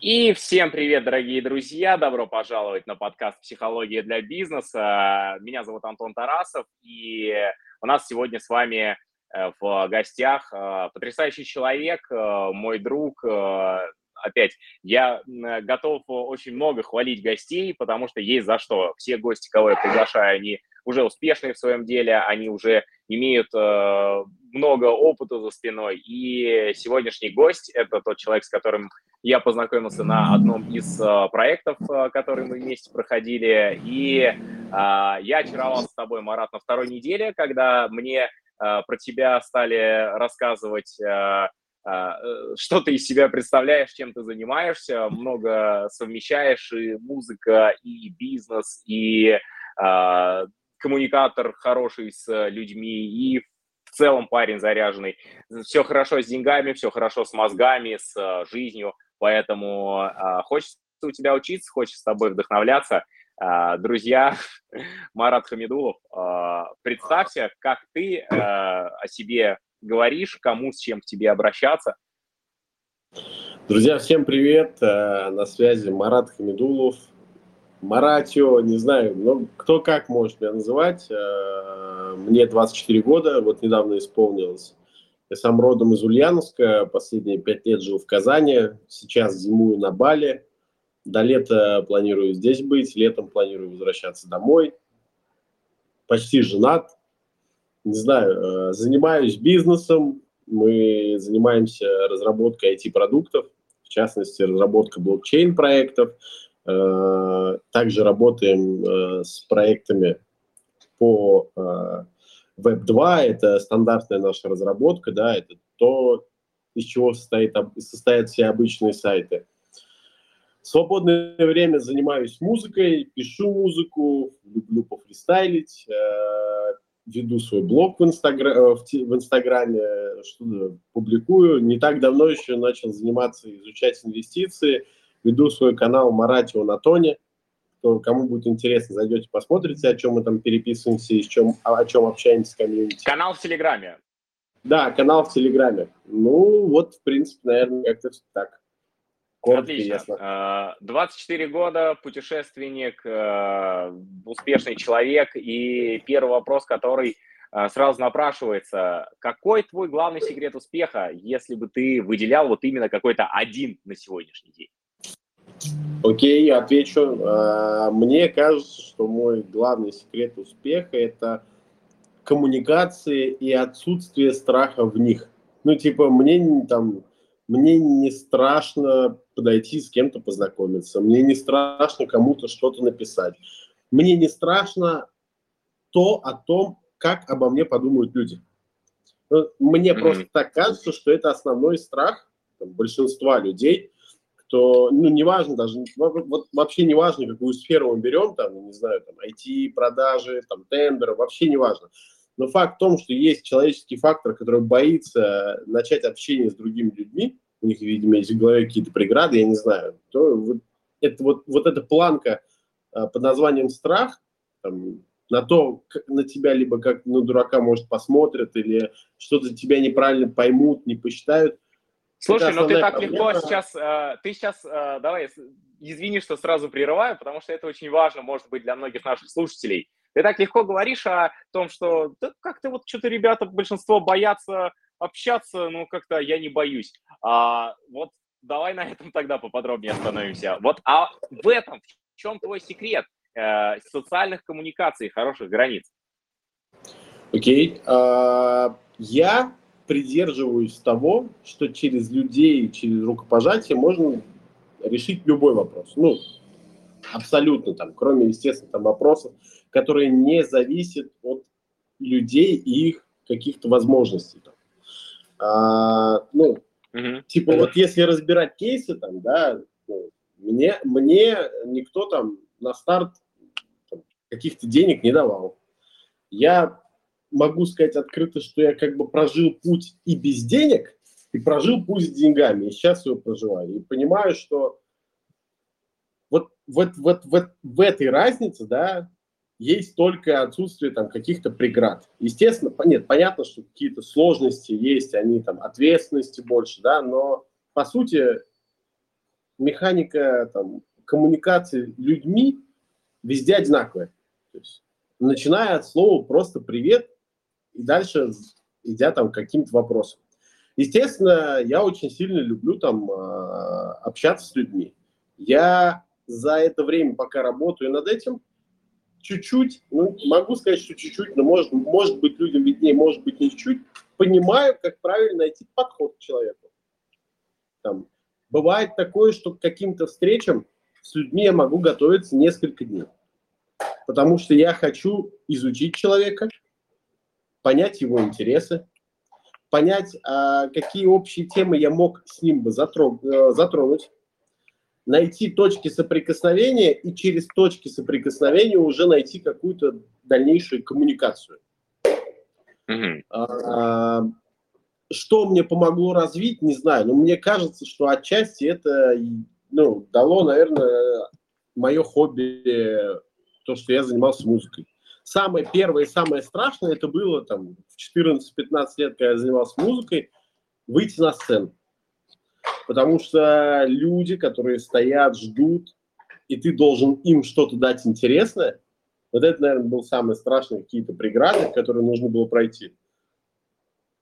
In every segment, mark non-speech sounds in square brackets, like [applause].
И всем привет, дорогие друзья! Добро пожаловать на подкаст «Психология для бизнеса». Меня зовут Антон Тарасов, и у нас сегодня с вами э, в гостях э, потрясающий человек, э, мой друг. Опять, я готов очень много хвалить гостей, потому что есть за что. Все гости, кого я приглашаю, они уже успешные в своем деле, они уже имеют много опыта за спиной. И сегодняшний гость – это тот человек, с которым я познакомился на одном из uh, проектов, uh, которые мы вместе проходили. И uh, я очаровался с тобой, Марат, на второй неделе, когда мне про тебя стали рассказывать что ты из себя представляешь, чем ты занимаешься, много совмещаешь и музыка, и бизнес, и коммуникатор хороший с людьми, и в целом парень заряженный. Все хорошо с деньгами, все хорошо с мозгами, с э, жизнью, поэтому э, хочется у тебя учиться, хочется с тобой вдохновляться. Э, друзья, [laughs] Марат Хамидулов, э, представься, как ты э, о себе говоришь, кому, с чем к тебе обращаться. Друзья, всем привет! Э, на связи Марат Хамидулов, Маратио, не знаю, ну, кто как может меня называть. Э, мне 24 года, вот недавно исполнилось. Я сам родом из Ульяновска, последние пять лет жил в Казани, сейчас зимую на Бали. До лета планирую здесь быть, летом планирую возвращаться домой. Почти женат. Не знаю, э, занимаюсь бизнесом. Мы занимаемся разработкой IT-продуктов, в частности, разработка блокчейн-проектов – также работаем э, с проектами по э, Web2, это стандартная наша разработка, да, это то, из чего состоит, состоят все обычные сайты. В свободное время занимаюсь музыкой, пишу музыку, люблю пофристайлить, веду свой блог в, инстагра... в Инстаграме, что публикую. Не так давно еще начал заниматься, изучать инвестиции – веду свой канал Маратио на Тоне. Кто, кому будет интересно, зайдете, посмотрите, о чем мы там переписываемся и чем, о чем общаемся с комьюнити. Канал в Телеграме. Да, канал в Телеграме. Ну, вот, в принципе, наверное, как-то так. Коротко Отлично. 24 а, года, путешественник, э, успешный человек. И первый вопрос, который э, сразу напрашивается. Какой твой главный секрет успеха, если бы ты выделял вот именно какой-то один на сегодняшний день? Окей, отвечу. А, мне кажется, что мой главный секрет успеха – это коммуникации и отсутствие страха в них. Ну, типа, мне там, мне не страшно подойти с кем-то познакомиться, мне не страшно кому-то что-то написать, мне не страшно то о том, как обо мне подумают люди. Ну, мне mm-hmm. просто так кажется, что это основной страх там, большинства людей – что, ну, неважно даже, вот вообще неважно, какую сферу мы берем, там, не знаю, там, IT, продажи, там, тендеры, вообще неважно. Но факт в том, что есть человеческий фактор, который боится начать общение с другими людьми, у них, видимо, есть в голове какие-то преграды, я не знаю, то вот, это, вот, вот эта планка а, под названием страх, там, на то, как на тебя либо как на дурака, может, посмотрят, или что-то тебя неправильно поймут, не посчитают – Слушай, ну ты так проблема. легко сейчас, э, ты сейчас, э, давай, извини, что сразу прерываю, потому что это очень важно, может быть, для многих наших слушателей. Ты так легко говоришь о том, что да, как-то вот что-то ребята, большинство боятся общаться, ну как-то я не боюсь. А, вот давай на этом тогда поподробнее остановимся. Вот а в этом, в чем твой секрет э, социальных коммуникаций, хороших границ? Окей. Okay. Uh, я придерживаюсь того, что через людей, через рукопожатие можно решить любой вопрос. Ну, абсолютно там, кроме, естественно, там вопросов, которые не зависят от людей и их каких-то возможностей. Там. А, ну, uh-huh. типа вот если разбирать кейсы там, да, ну, мне, мне никто там на старт каких-то денег не давал. Я могу сказать открыто, что я как бы прожил путь и без денег, и прожил путь с деньгами, и сейчас его проживаю. И понимаю, что вот, вот, вот, вот в этой разнице, да, есть только отсутствие там каких-то преград. Естественно, нет, понятно, что какие-то сложности есть, они там ответственности больше, да, но по сути механика там, коммуникации людьми везде одинаковая. То есть, начиная от слова просто «привет» и дальше идя там каким-то вопросам. Естественно, я очень сильно люблю там а, общаться с людьми. Я за это время, пока работаю над этим, чуть-чуть, ну, могу сказать, что чуть-чуть, но может, может быть людям виднее, может быть не чуть-чуть, понимаю, как правильно найти подход к человеку. Там, бывает такое, что к каким-то встречам с людьми я могу готовиться несколько дней. Потому что я хочу изучить человека, понять его интересы, понять, а, какие общие темы я мог с ним бы э, затронуть, найти точки соприкосновения и через точки соприкосновения уже найти какую-то дальнейшую коммуникацию. Mm-hmm. Что мне помогло развить, не знаю, но мне кажется, что отчасти это ну, дало, наверное, мое хобби, то, что я занимался музыкой. Самое первое и самое страшное это было там в 14-15 лет, когда я занимался музыкой, выйти на сцену. Потому что люди, которые стоят, ждут, и ты должен им что-то дать интересное, вот это, наверное, был самый страшный какие-то преграды, которые нужно было пройти.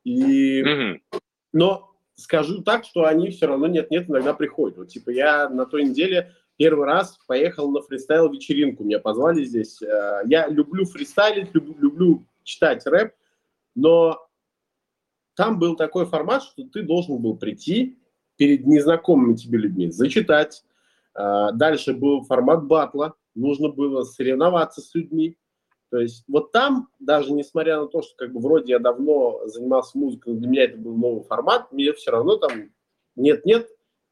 И... Mm-hmm. Но скажу так, что они все равно нет-нет иногда приходят. Вот, типа, я на той неделе первый раз поехал на фристайл-вечеринку, меня позвали здесь. Э, я люблю фристайлить, люблю, люблю читать рэп, но там был такой формат, что ты должен был прийти, перед незнакомыми тебе людьми, зачитать. А, дальше был формат батла, нужно было соревноваться с людьми. То есть вот там, даже несмотря на то, что как бы вроде я давно занимался музыкой, для меня это был новый формат, мне все равно там нет-нет,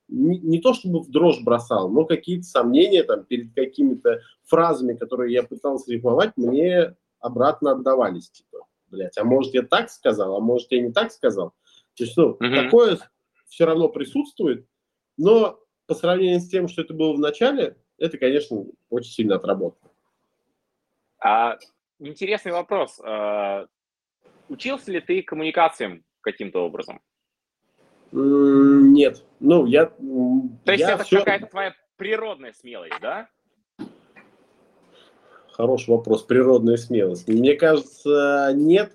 не, не то чтобы в дрожь бросал, но какие-то сомнения там перед какими-то фразами, которые я пытался рифмовать, мне обратно отдавались. Типа, блядь, а может я так сказал, а может я не так сказал. То есть, ну, mm-hmm. такое все равно присутствует, но по сравнению с тем, что это было в начале, это, конечно, очень сильно отработано. А, интересный вопрос. А, учился ли ты коммуникациям каким-то образом? Нет. Ну, я... То есть я это все... какая-то твоя природная смелость, да? Хороший вопрос. Природная смелость. Мне кажется, нет.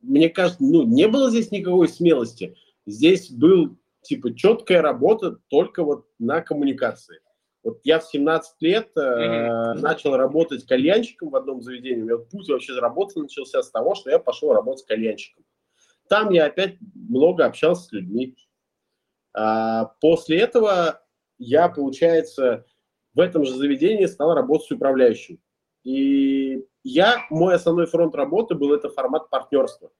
Мне кажется, ну, не было здесь никакой смелости. Здесь был типа четкая работа только вот на коммуникации. Вот я в 17 лет э, mm-hmm. начал работать кальянщиком в одном заведении. У меня путь вообще работы начался с того, что я пошел работать кальянщиком. Там я опять много общался с людьми. А, после этого я, получается, в этом же заведении стал работать с управляющим. И я, мой основной фронт работы был это формат партнерства.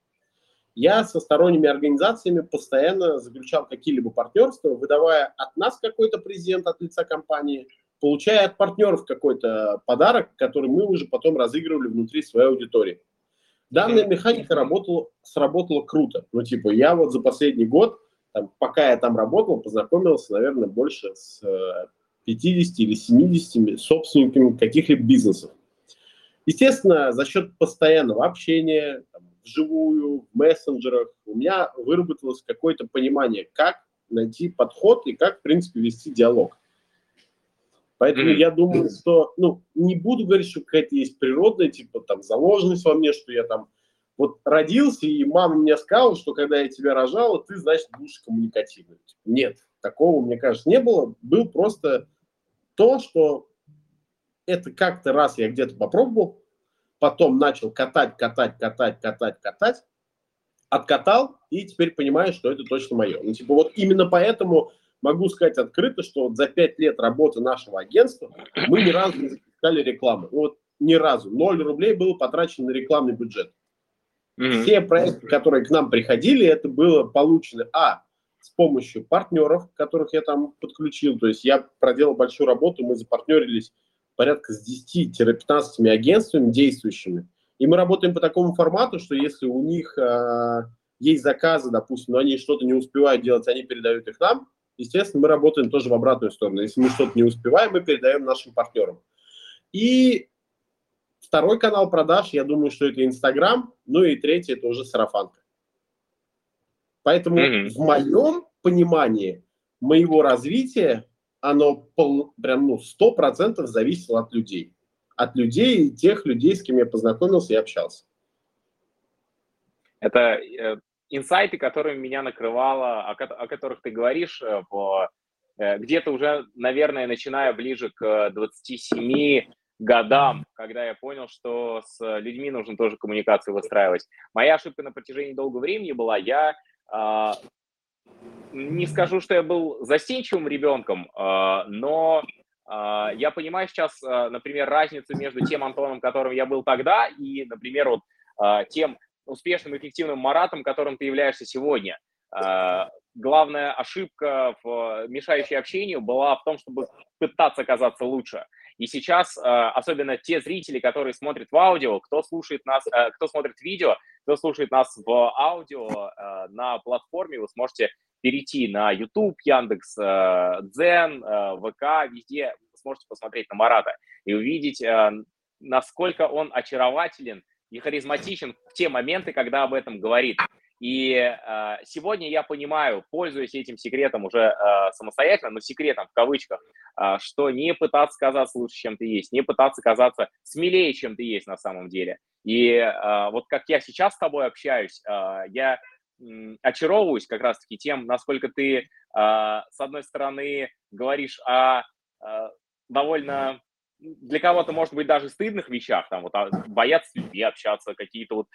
Я со сторонними организациями постоянно заключал какие-либо партнерства, выдавая от нас какой-то презент от лица компании, получая от партнеров какой-то подарок, который мы уже потом разыгрывали внутри своей аудитории. Данная механика работала, сработала круто. Ну, типа, я вот за последний год, там, пока я там работал, познакомился, наверное, больше с 50 э, или 70 собственниками каких-либо бизнесов. Естественно, за счет постоянного общения, там, вживую, в мессенджерах, у меня выработалось какое-то понимание, как найти подход и как, в принципе, вести диалог. Поэтому mm-hmm. я думаю, что, ну, не буду говорить, что какая-то есть природная, типа, там, заложенность во мне, что я там вот родился, и мама мне сказала, что когда я тебя рожала, ты, значит, будешь коммуникативным. Нет, такого, мне кажется, не было. Был просто то, что это как-то раз я где-то попробовал, потом начал катать, катать, катать, катать, катать, откатал, и теперь понимаю, что это точно мое. Ну, типа, вот именно поэтому могу сказать открыто, что вот за пять лет работы нашего агентства мы ни разу не запускали рекламу. Вот ни разу. Ноль рублей было потрачено на рекламный бюджет. Mm-hmm. Все проекты, которые к нам приходили, это было получено, а, с помощью партнеров, которых я там подключил. То есть я проделал большую работу, мы запартнерились порядка с 10-15 агентствами действующими. И мы работаем по такому формату, что если у них э, есть заказы, допустим, но они что-то не успевают делать, они передают их нам, естественно, мы работаем тоже в обратную сторону. Если мы что-то не успеваем, мы передаем нашим партнерам. И второй канал продаж, я думаю, что это Инстаграм, ну и третий это уже сарафанка. Поэтому mm-hmm. в моем понимании моего развития оно пол, прям ну, сто процентов зависело от людей. От людей и тех людей, с кем я познакомился и общался. Это э, инсайты, которыми меня накрывало, о, о которых ты говоришь, э, в, э, где-то уже, наверное, начиная ближе к 27 годам, когда я понял, что с людьми нужно тоже коммуникацию выстраивать. Моя ошибка на протяжении долгого времени была, я э, не скажу, что я был застенчивым ребенком, э, но э, я понимаю сейчас, э, например, разницу между тем Антоном, которым я был тогда, и, например, вот тем успешным, эффективным Маратом, которым ты являешься сегодня. Э, главная ошибка, в, мешающей общению, была в том, чтобы пытаться казаться лучше. И сейчас, э, особенно те зрители, которые смотрят в аудио, кто слушает нас, э, кто смотрит видео, кто слушает нас в аудио э, на платформе, вы сможете перейти на YouTube, Яндекс, Дзен, ВК, везде сможете посмотреть на Марата и увидеть, насколько он очарователен и харизматичен в те моменты, когда об этом говорит. И э, сегодня я понимаю, пользуясь этим секретом уже э, самостоятельно, но секретом в кавычках, э, что не пытаться казаться лучше, чем ты есть, не пытаться казаться смелее, чем ты есть на самом деле. И э, вот как я сейчас с тобой общаюсь, э, я э, очаровываюсь как раз-таки тем, насколько ты, э, с одной стороны, говоришь о э, довольно для кого-то, может быть, даже стыдных вещах, там, вот, а, бояться с людьми общаться, какие-то вот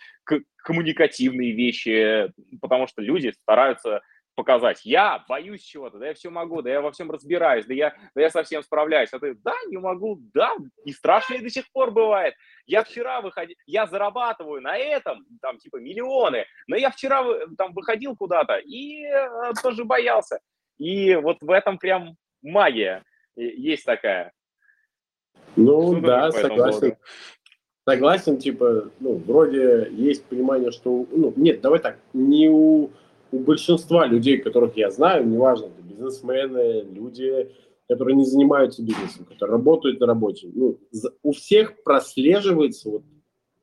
коммуникативные вещи, потому что люди стараются показать, я боюсь чего-то, да я все могу, да я во всем разбираюсь, да я, да я совсем справляюсь. А ты, да, не могу, да, и страшно до сих пор бывает. Я вчера выходил, я зарабатываю на этом, там, типа, миллионы, но я вчера там выходил куда-то и э, тоже боялся. И вот в этом прям магия есть такая. Ну Что да, согласен. Согласен, типа, ну, вроде есть понимание, что, ну, нет, давай так, не у, у большинства людей, которых я знаю, неважно, это бизнесмены, люди, которые не занимаются бизнесом, которые работают на работе, ну, у всех прослеживается вот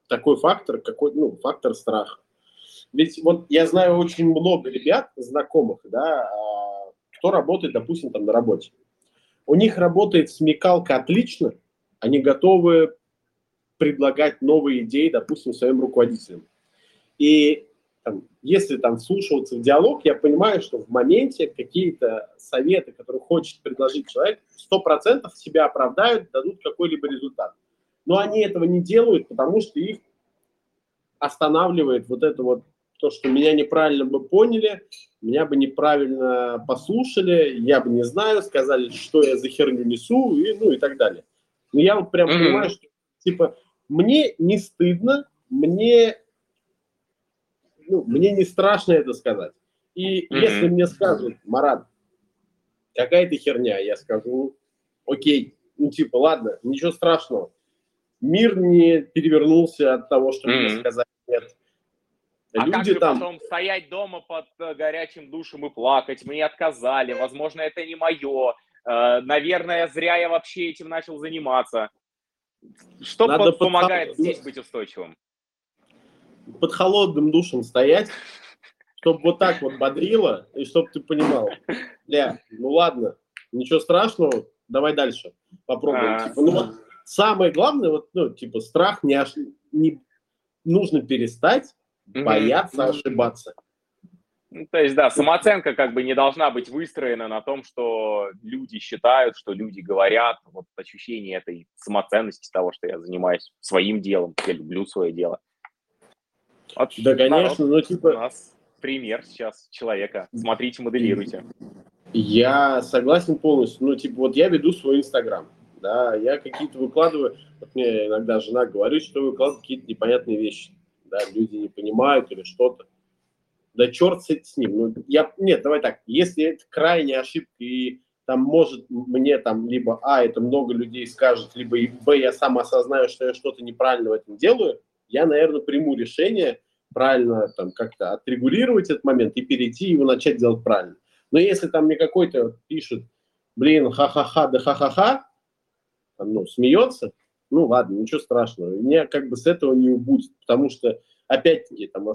такой фактор, какой, ну, фактор страха. Ведь вот я знаю очень много ребят, знакомых, да, а, кто работает, допустим, там на работе. У них работает смекалка отлично, они готовы предлагать новые идеи, допустим, своим руководителям. И там, если там слушаться в диалог, я понимаю, что в моменте какие-то советы, которые хочет предложить человек, сто процентов себя оправдают, дадут какой-либо результат. Но они этого не делают, потому что их останавливает вот это вот то, что меня неправильно бы поняли, меня бы неправильно послушали, я бы не знаю, сказали, что я за херню несу, и, ну и так далее. Но я вот прям mm-hmm. понимаю, что типа мне не стыдно, мне, ну, мне не страшно это сказать. И mm-hmm. если мне скажут, Марат, какая-то херня, я скажу, окей, ну типа, ладно, ничего страшного. Мир не перевернулся от того, что mm-hmm. мне сказали нет. А Люди как же там... потом стоять дома под э, горячим душем и плакать? Мне отказали, возможно, это не мое. Э, наверное, зря я вообще этим начал заниматься. Что Надо помогает под... здесь быть устойчивым? Под холодным душем стоять, чтобы вот так вот бодрило, и чтобы ты понимал, бля, ну ладно, ничего страшного, давай дальше, попробуем. А, типа, ну, самое главное, вот, ну, типа, страх не, ош... не нужно перестать бояться ошибаться. Ну, то есть, да, самооценка как бы не должна быть выстроена на том, что люди считают, что люди говорят. Вот ощущение этой самоценности того, что я занимаюсь своим делом, я люблю свое дело. Вот да, конечно, но типа... У нас пример сейчас человека. Смотрите, моделируйте. Я согласен полностью. Ну, типа, вот я веду свой Инстаграм, да, я какие-то выкладываю, вот мне иногда жена говорит, что выкладываю какие-то непонятные вещи, да, люди не понимают или что-то да черт с ним. Ну, я, нет, давай так, если это крайняя ошибка и там может мне там либо А, это много людей скажет, либо и Б, я сам осознаю, что я что-то неправильно в этом делаю, я, наверное, приму решение правильно там как-то отрегулировать этот момент и перейти его начать делать правильно. Но если там мне какой-то пишет, блин, ха-ха-ха, да ха-ха-ха, ну, смеется, ну, ладно, ничего страшного. Меня как бы с этого не убудет, потому что опять-таки, там,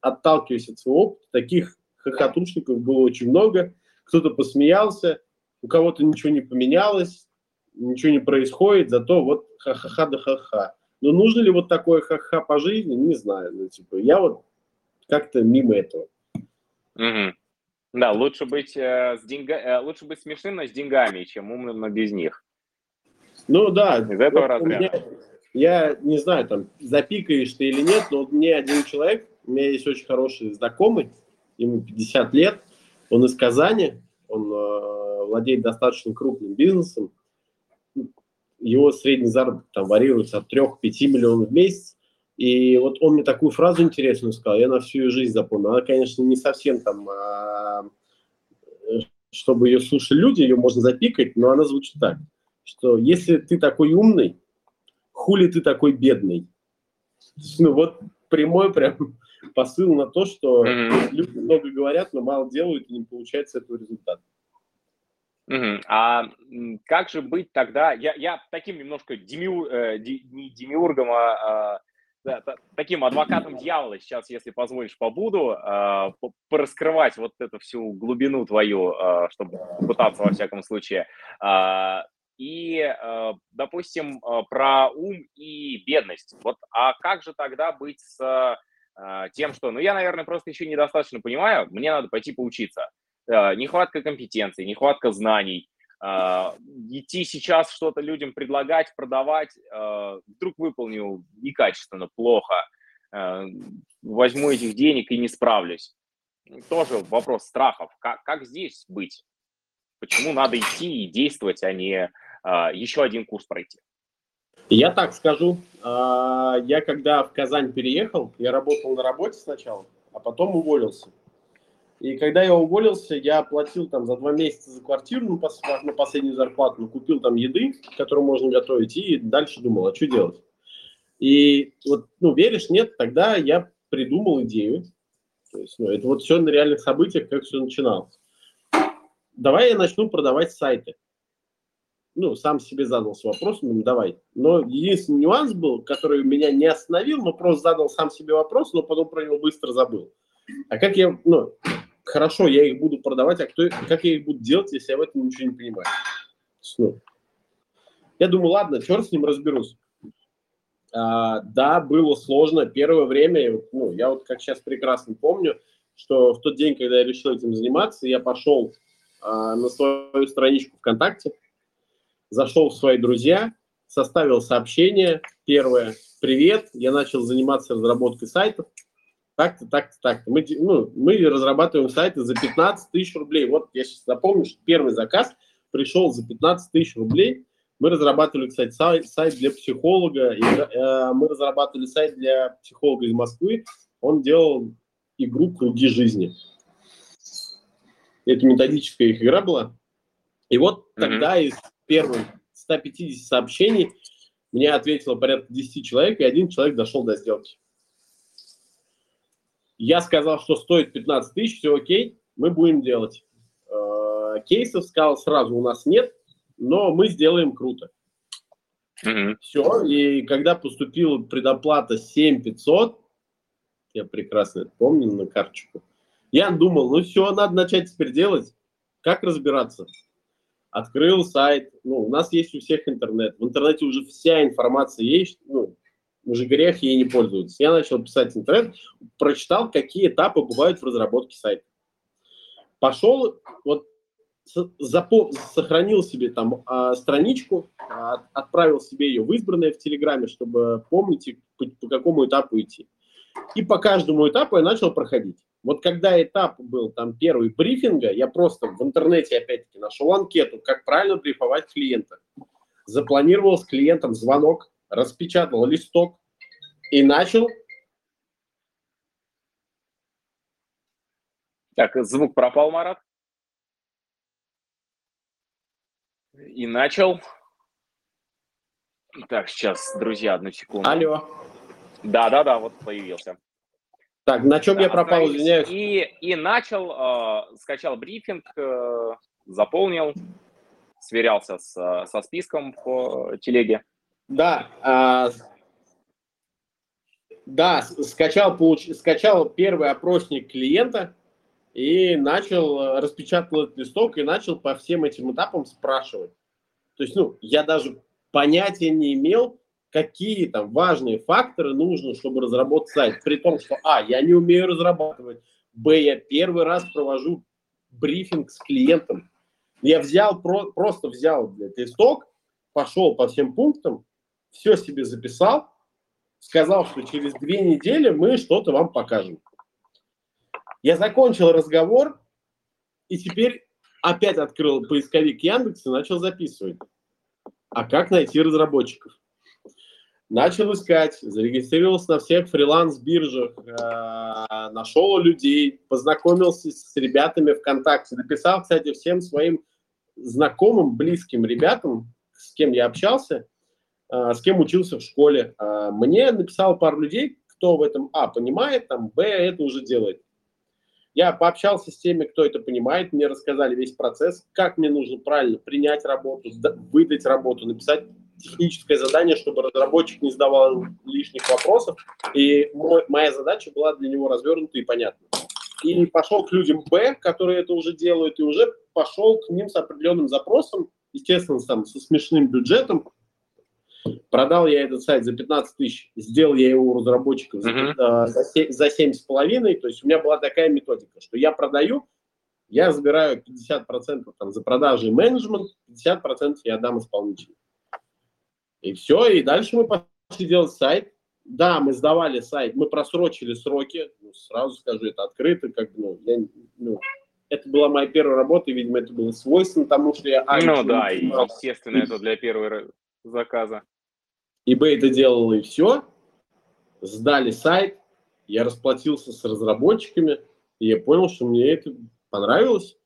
отталкиваясь от своего опыта, таких хохотушников было очень много. Кто-то посмеялся, у кого-то ничего не поменялось, ничего не происходит, зато вот ха-ха-ха да ха-ха. Но нужно ли вот такое ха-ха по жизни, не знаю. Ну, типа, я вот как-то мимо этого. Угу. Да, лучше быть, э, с деньга... э, лучше быть смешным, но с деньгами, чем умным, но без них. Ну да. Из этого вот разряда. Меня, я не знаю, там, запикаешь ты или нет, но вот мне один человек, у меня есть очень хороший знакомый, ему 50 лет, он из Казани, он э, владеет достаточно крупным бизнесом, его средний заработок там варьируется от 3-5 миллионов в месяц, и вот он мне такую фразу интересную сказал, я на всю жизнь запомнил. Она, конечно, не совсем там, а, чтобы ее слушали люди, ее можно запикать, но она звучит так, что если ты такой умный, хули ты такой бедный? Ну вот прямой прям [laughs] посыл на то, что mm-hmm. люди много говорят, но мало делают, и не получается этого результата. Угу. А как же быть тогда? Я, я таким немножко демиур, э, не демиургом, а, а да, таким адвокатом дьявола сейчас, если позволишь, побуду, э, пораскрывать вот эту всю глубину твою, э, чтобы пытаться во всяком случае. Э, и, э, допустим, э, про ум и бедность. Вот, а как же тогда быть с э, тем, что, ну, я, наверное, просто еще недостаточно понимаю, мне надо пойти поучиться. Нехватка компетенций, нехватка знаний, идти сейчас что-то людям предлагать, продавать, вдруг выполню некачественно, плохо, возьму этих денег и не справлюсь. Тоже вопрос страхов. Как, как здесь быть? Почему надо идти и действовать, а не еще один курс пройти? Я так скажу. Я когда в Казань переехал, я работал на работе сначала, а потом уволился. И когда я уволился, я платил там за два месяца за квартиру пос, на последнюю зарплату, ну, купил там еды, которую можно готовить, и дальше думал, а что делать? И вот, ну, веришь, нет, тогда я придумал идею. То есть, ну, это вот все на реальных событиях, как все начиналось. Давай я начну продавать сайты. Ну, сам себе задался вопросом, ну, давай. Но единственный нюанс был, который меня не остановил, но просто задал сам себе вопрос, но потом про него быстро забыл. А как я, ну, хорошо, я их буду продавать, а кто, как я их буду делать, если я в этом ничего не понимаю? Ну, я думаю, ладно, черт с ним разберусь. А, да, было сложно. Первое время, ну, я вот как сейчас прекрасно помню, что в тот день, когда я решил этим заниматься, я пошел а, на свою страничку ВКонтакте, зашел в свои друзья, составил сообщение. Первое, привет, я начал заниматься разработкой сайтов так-то, так-то, так-то. Мы, ну, мы разрабатываем сайты за 15 тысяч рублей. Вот я сейчас запомню, что первый заказ пришел за 15 тысяч рублей. Мы разрабатывали, кстати, сайт, сайт для психолога. И, э, мы разрабатывали сайт для психолога из Москвы. Он делал игру «Круги жизни». Это методическая их игра была. И вот mm-hmm. тогда из первых 150 сообщений мне ответило порядка 10 человек, и один человек дошел до сделки. Я сказал, что стоит 15 тысяч, все окей, мы будем делать. Э, кейсов сказал сразу, у нас нет, но мы сделаем круто. Mm-hmm. Все, и когда поступила предоплата 7500, я прекрасно это помню на карточку, я думал, ну все, надо начать теперь делать. Как разбираться? Открыл сайт, ну, у нас есть у всех интернет. В интернете уже вся информация есть, ну, уже грех ей не пользоваться. Я начал писать интернет, прочитал, какие этапы бывают в разработке сайта. Пошел, вот запом... сохранил себе там а, страничку, а, отправил себе ее в избранное в Телеграме, чтобы помнить, по, по какому этапу идти. И по каждому этапу я начал проходить. Вот когда этап был там первый брифинга, я просто в интернете опять-таки нашел анкету, как правильно брифовать клиента. Запланировал с клиентом звонок, распечатал листок и начал. Так, звук пропал, Марат. И начал. Так, сейчас, друзья, одну секунду. Алло. Да, да, да, вот появился. Так, на чем да, я пропал, извиняюсь. И, и начал, э, скачал брифинг, э, заполнил, сверялся с, со списком по телеге. Да, а, да, скачал, получ, скачал первый опросник клиента, и начал, распечатал этот листок и начал по всем этим этапам спрашивать. То есть, ну, я даже понятия не имел, какие там важные факторы нужно, чтобы разработать сайт. При том, что, а, я не умею разрабатывать, б, я первый раз провожу брифинг с клиентом. Я взял, про, просто взял блядь, листок, пошел по всем пунктам, все себе записал, сказал, что через две недели мы что-то вам покажем. Я закончил разговор, и теперь опять открыл поисковик Яндекс и начал записывать. А как найти разработчиков? Начал искать, зарегистрировался на всех фриланс-биржах, э, нашел людей, познакомился с ребятами ВКонтакте, написал, кстати, всем своим знакомым, близким ребятам, с кем я общался, э, с кем учился в школе. Э, мне написал пару людей, кто в этом, а, понимает, там, б, это уже делает. Я пообщался с теми, кто это понимает, мне рассказали весь процесс, как мне нужно правильно принять работу, выдать работу, написать техническое задание, чтобы разработчик не задавал лишних вопросов. И мой, моя задача была для него развернута и понятна. И пошел к людям Б, которые это уже делают, и уже пошел к ним с определенным запросом, естественно, там, со смешным бюджетом, Продал я этот сайт за 15 тысяч, сделал я его у разработчиков за, uh-huh. за 7,5. То есть у меня была такая методика, что я продаю, я забираю 50% там, за продажи и менеджмент, 50% я отдам исполнителю. И все, и дальше мы пошли делать сайт. Да, мы сдавали сайт, мы просрочили сроки, ну, сразу скажу, это открыто, как ну, я, ну, это была моя первая работа, и, видимо, это было свойственно тому, что я... Ну да, и, естественно, это для первого заказа eBay это делал и все. Сдали сайт, я расплатился с разработчиками, и я понял, что мне это понравилось.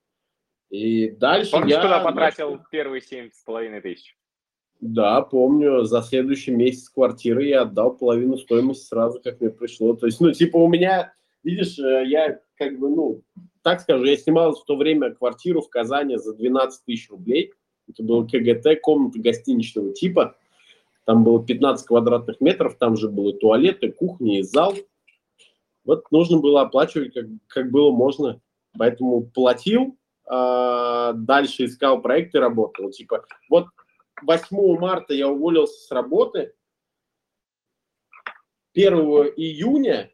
И дальше Помнишь, я... куда потратил начал... первые семь с половиной тысяч? Да, помню. За следующий месяц квартиры я отдал половину стоимости сразу, как мне пришло. То есть, ну, типа у меня, видишь, э, я как бы, ну, так скажу, я снимал в то время квартиру в Казани за 12 тысяч рублей. Это был КГТ, комната гостиничного типа. Там было 15 квадратных метров, там же было туалеты, кухня и зал. Вот нужно было оплачивать, как, как было можно. Поэтому платил, э, дальше искал проекты, работал. Типа, вот 8 марта я уволился с работы, 1 июня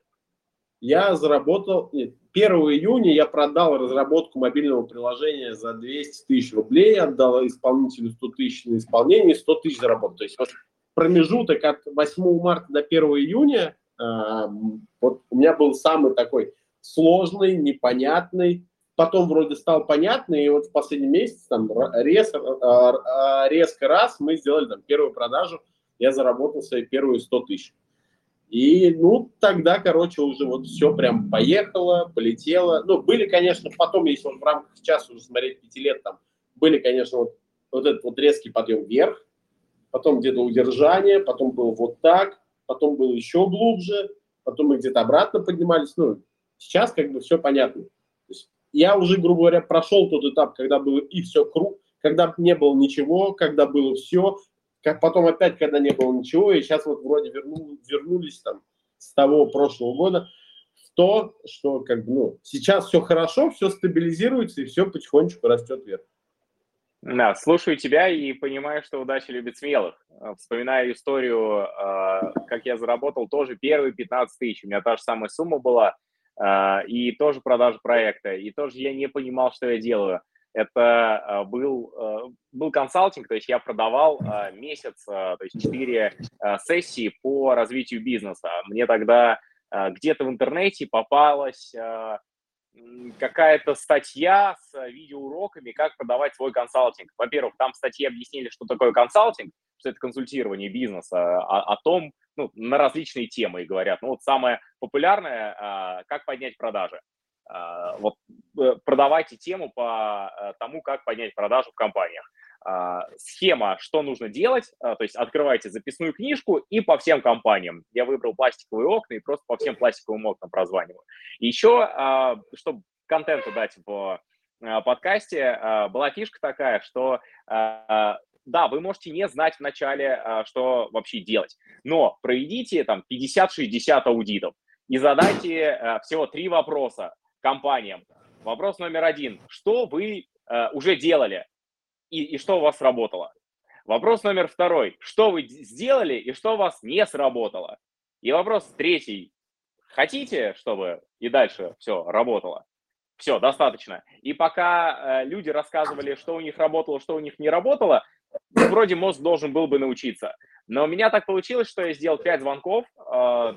я заработал, нет, 1 июня я продал разработку мобильного приложения за 200 тысяч рублей, отдал исполнителю 100 тысяч на исполнение, 100 тысяч заработал. То есть вот промежуток от 8 марта до 1 июня а, вот у меня был самый такой сложный, непонятный, потом вроде стал понятный, и вот в последний месяц там резко, а, а, резко раз мы сделали там первую продажу, я заработал свои первые 100 тысяч. И, ну, тогда, короче, уже вот все прям поехало, полетело. Ну, были, конечно, потом, если вот в рамках часа уже смотреть пяти лет, там, были, конечно, вот, вот этот вот резкий подъем вверх, потом где-то удержание, потом было вот так, потом было еще глубже, потом мы где-то обратно поднимались. Ну, сейчас как бы все понятно. Я уже, грубо говоря, прошел тот этап, когда было и все круг, когда не было ничего, когда было все, как потом опять, когда не было ничего, и сейчас вот вроде верну, вернулись там с того прошлого года в то, что как бы, ну, сейчас все хорошо, все стабилизируется и все потихонечку растет вверх. Да, слушаю тебя и понимаю, что удача любит смелых. Э, вспоминаю историю, э, как я заработал тоже первые 15 тысяч. У меня та же самая сумма была, и тоже продажа проекта, и тоже я не понимал, что я делаю. Это был, был консалтинг, то есть я продавал месяц, то есть 4 сессии по развитию бизнеса. Мне тогда где-то в интернете попалась какая-то статья с э, видеоуроками, как продавать свой консалтинг. Во-первых, там в статье объяснили, что такое консалтинг, что это консультирование бизнеса, о, о том, ну, на различные темы и говорят. Ну, вот самое популярное, а, как поднять продажи. А, вот э, продавайте тему по э, тому, как поднять продажу в компаниях. А, схема, что нужно делать, то есть открывайте записную книжку и по всем компаниям. Я выбрал пластиковые окна и просто по всем пластиковым окнам прозваниваю. И еще, чтобы контента дать в подкасте, была фишка такая, что да, вы можете не знать вначале, что вообще делать, но проведите там 50-60 аудитов и задайте всего три вопроса компаниям. Вопрос номер один. Что вы уже делали и, и что у вас сработало? Вопрос номер второй. Что вы сделали и что у вас не сработало? И вопрос третий. Хотите, чтобы и дальше все работало? Все, достаточно. И пока э, люди рассказывали, что у них работало, что у них не работало, ну, вроде мозг должен был бы научиться. Но у меня так получилось, что я сделал 5 звонков. Э,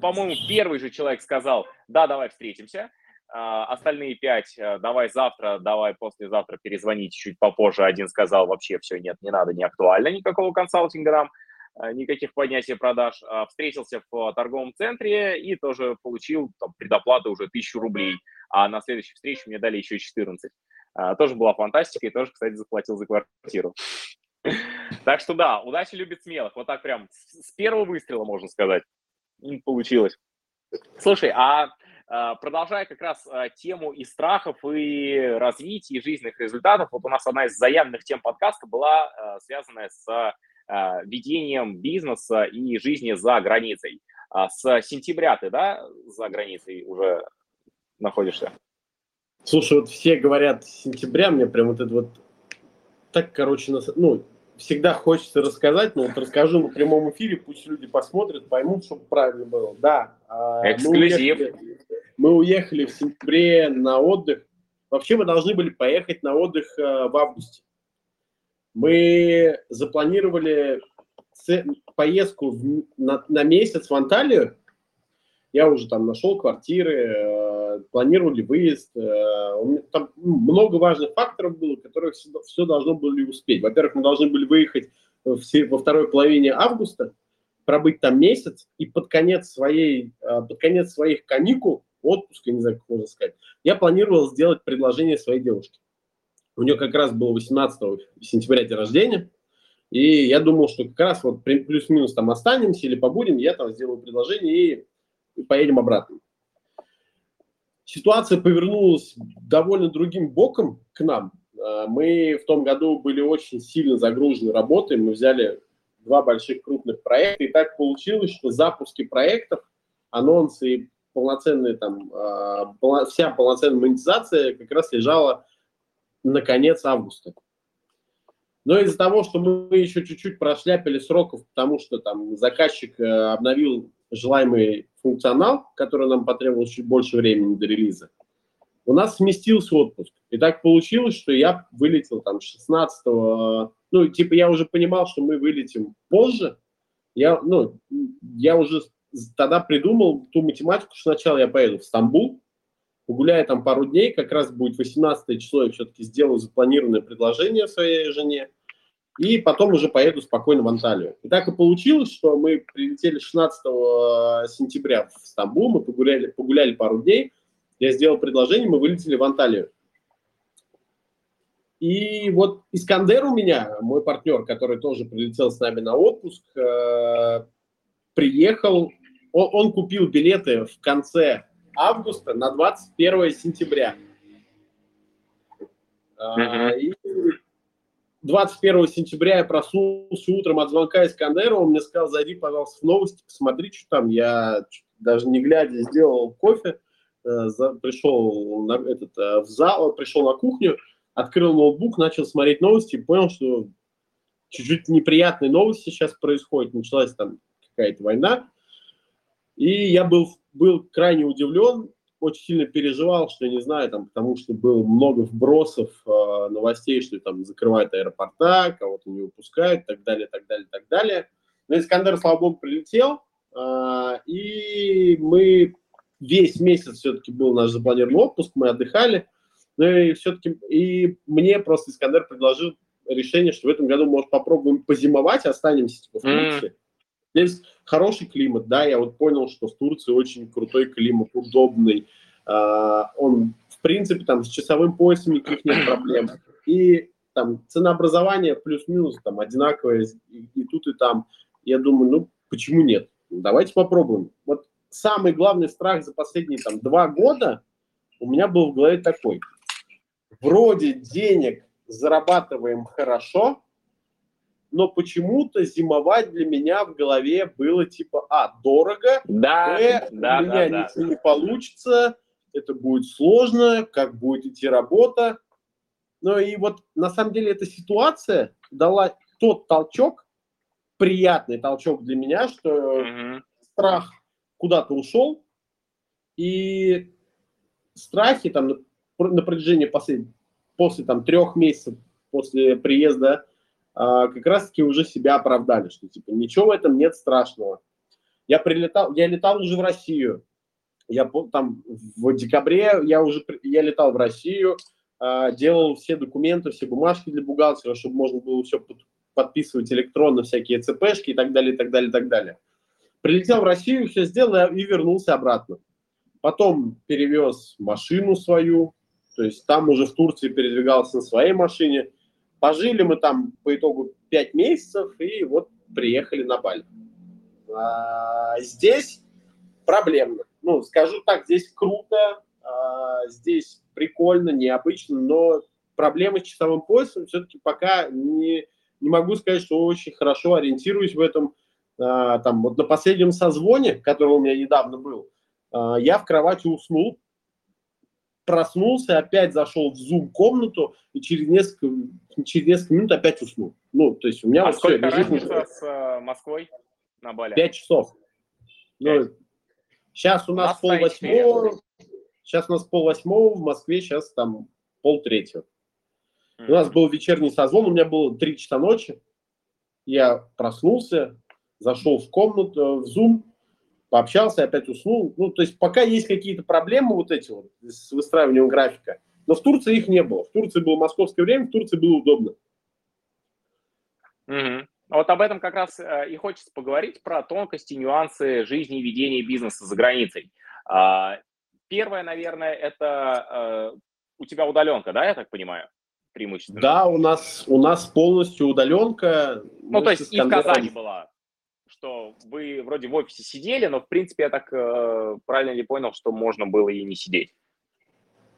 по-моему, первый же человек сказал, да, давай встретимся. Э, остальные пять, э, давай завтра, давай послезавтра перезвоните чуть попозже. Один сказал, вообще все, нет, не надо, не актуально никакого консалтинга нам. Э, никаких поднятий продаж, а, встретился в торговом центре и тоже получил там, предоплату уже 1000 рублей, а на следующей встрече мне дали еще 14. А, тоже была фантастика и тоже, кстати, заплатил за квартиру. [laughs] Так что да, удача любит смелых. Вот так прям с первого выстрела, можно сказать, получилось. Слушай, а, а продолжая как раз тему и страхов, и развития, и жизненных результатов, вот у нас одна из заявленных тем подкаста была связанная с ведением бизнеса и жизни за границей. А с сентября ты, да, за границей уже находишься? Слушай, вот все говорят с сентября, мне прям вот это вот так, короче, ну, всегда хочется рассказать, но вот расскажу на прямом эфире, пусть люди посмотрят, поймут, чтобы правильно было. Да. А, Эксклюзив. Мы уехали, мы уехали в сентябре на отдых. Вообще мы должны были поехать на отдых э, в августе. Мы запланировали поездку в, на, на месяц в Анталию. Я уже там нашел квартиры, э, планировали выезд. Э, там много важных факторов было, которые все, все должно были успеть. Во-первых, мы должны были выехать в, во второй половине августа, пробыть там месяц, и под конец, своей, э, под конец своих каникул, отпуска, не знаю, как можно сказать, я планировал сделать предложение своей девушке. У нее как раз было 18 сентября день рождения. И я думал, что как раз вот плюс-минус там останемся или побудем, я там сделаю предложение и поедем обратно. Ситуация повернулась довольно другим боком к нам. А, мы в том году были очень сильно загружены работой. Мы взяли два больших крупных проекта. И так получилось, что запуски проектов, анонсы и полноценные там, а, вся полноценная монетизация как раз лежала на конец августа. Но из-за того, что мы еще чуть-чуть прошляпили сроков, потому что там заказчик э, обновил желаемый функционал, который нам потребовалось чуть больше времени до релиза, у нас сместился отпуск. И так получилось, что я вылетел там 16 -го, ну, типа я уже понимал, что мы вылетим позже. Я, ну, я уже тогда придумал ту математику, что сначала я поеду в Стамбул, погуляю там пару дней, как раз будет 18 число, я все-таки сделаю запланированное предложение своей жене, и потом уже поеду спокойно в Анталию. И так и получилось, что мы прилетели 16 сентября в Стамбул, мы погуляли, погуляли пару дней, я сделал предложение, мы вылетели в Анталию. И вот Искандер у меня, мой партнер, который тоже прилетел с нами на отпуск, э, приехал, он, он купил билеты в конце августа на 21 сентября. Uh-huh. И 21 сентября я проснулся утром от звонка Искандера, он мне сказал, зайди, пожалуйста, в новости, посмотри, что там. Я даже не глядя сделал кофе, э, пришел на, этот, э, в зал, пришел на кухню, открыл ноутбук, начал смотреть новости и понял, что чуть-чуть неприятные новости сейчас происходят. Началась там какая-то война. И я был был крайне удивлен, очень сильно переживал, что, не знаю, там, потому что было много вбросов э, новостей, что там закрывают аэропорта, кого-то не выпускают, так далее, так далее, так далее. Но Искандер, слава богу, прилетел, э, и мы весь месяц все-таки был наш запланированный отпуск, мы отдыхали, ну и все-таки, и мне просто Искандер предложил решение, что в этом году, может, попробуем позимовать, останемся типа в Турции. Mm Здесь хороший климат, да, я вот понял, что в Турции очень крутой климат, удобный. А, он, в принципе, там с часовым поясом никаких нет проблем. И там ценообразование плюс-минус там одинаковое и, тут, и там. Я думаю, ну, почему нет? Давайте попробуем. Вот самый главный страх за последние там два года у меня был в голове такой. Вроде денег зарабатываем хорошо, но почему-то зимовать для меня в голове было типа, а, дорого, да, б, да, у меня да, ничего да. не получится, это будет сложно, как будет идти работа. Ну и вот на самом деле эта ситуация дала тот толчок, приятный толчок для меня, что mm-hmm. страх куда-то ушел, и страхи там на, протяжении последних, после там трех месяцев после приезда как раз-таки уже себя оправдали, что типа ничего в этом нет страшного. Я прилетал, я летал уже в Россию, я там в декабре я уже я летал в Россию, а, делал все документы, все бумажки для бухгалтера, чтобы можно было все подписывать электронно, всякие ЦПшки и так далее, и так далее, и так далее. Прилетел в Россию, все сделал и вернулся обратно. Потом перевез машину свою, то есть там уже в Турции передвигался на своей машине. Пожили мы там по итогу 5 месяцев и вот приехали на Бали. А, здесь проблемно. Ну, скажу так, здесь круто, а, здесь прикольно, необычно, но проблемы с часовым поясом все-таки пока не, не могу сказать, что очень хорошо ориентируюсь в этом. А, там, вот на последнем созвоне, который у меня недавно был, а, я в кровати уснул, проснулся, опять зашел в зум-комнату и через несколько, через несколько минут опять уснул. Ну, то есть у меня а вот сколько все, разница с uh, Москвой на Бали? Пять часов. Ну, сейчас у нас пол восьмого, сейчас у нас пол восьмого, в Москве сейчас там пол третьего. Mm-hmm. У нас был вечерний созвон, у меня было три часа ночи. Я проснулся, зашел в комнату, в Zoom, пообщался, опять уснул. Ну, то есть пока есть какие-то проблемы вот эти вот с выстраиванием графика, но в Турции их не было. В Турции было московское время, в Турции было удобно. Угу. Вот об этом как раз э, и хочется поговорить, про тонкости, нюансы жизни и ведения бизнеса за границей. А, первое, наверное, это э, у тебя удаленка, да, я так понимаю? Преимущественно. Да, у нас, у нас полностью удаленка. Ну, то есть и в Казани была что вы вроде в офисе сидели, но, в принципе, я так э, правильно не понял, что можно было и не сидеть.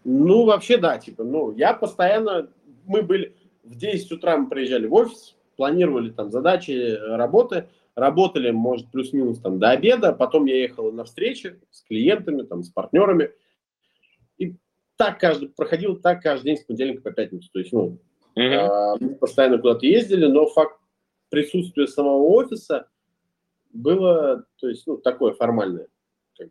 Ну, вообще, да, типа, ну, я постоянно, мы были, в 10 утра мы приезжали в офис, планировали там задачи, работы, работали, может, плюс-минус там до обеда, потом я ехал на встречи с клиентами, там, с партнерами, и так каждый, проходил так каждый день с понедельника по пятницу, то есть, ну, mm-hmm. э, мы постоянно куда-то ездили, но факт присутствия самого офиса – было, то есть, ну, такое формальное.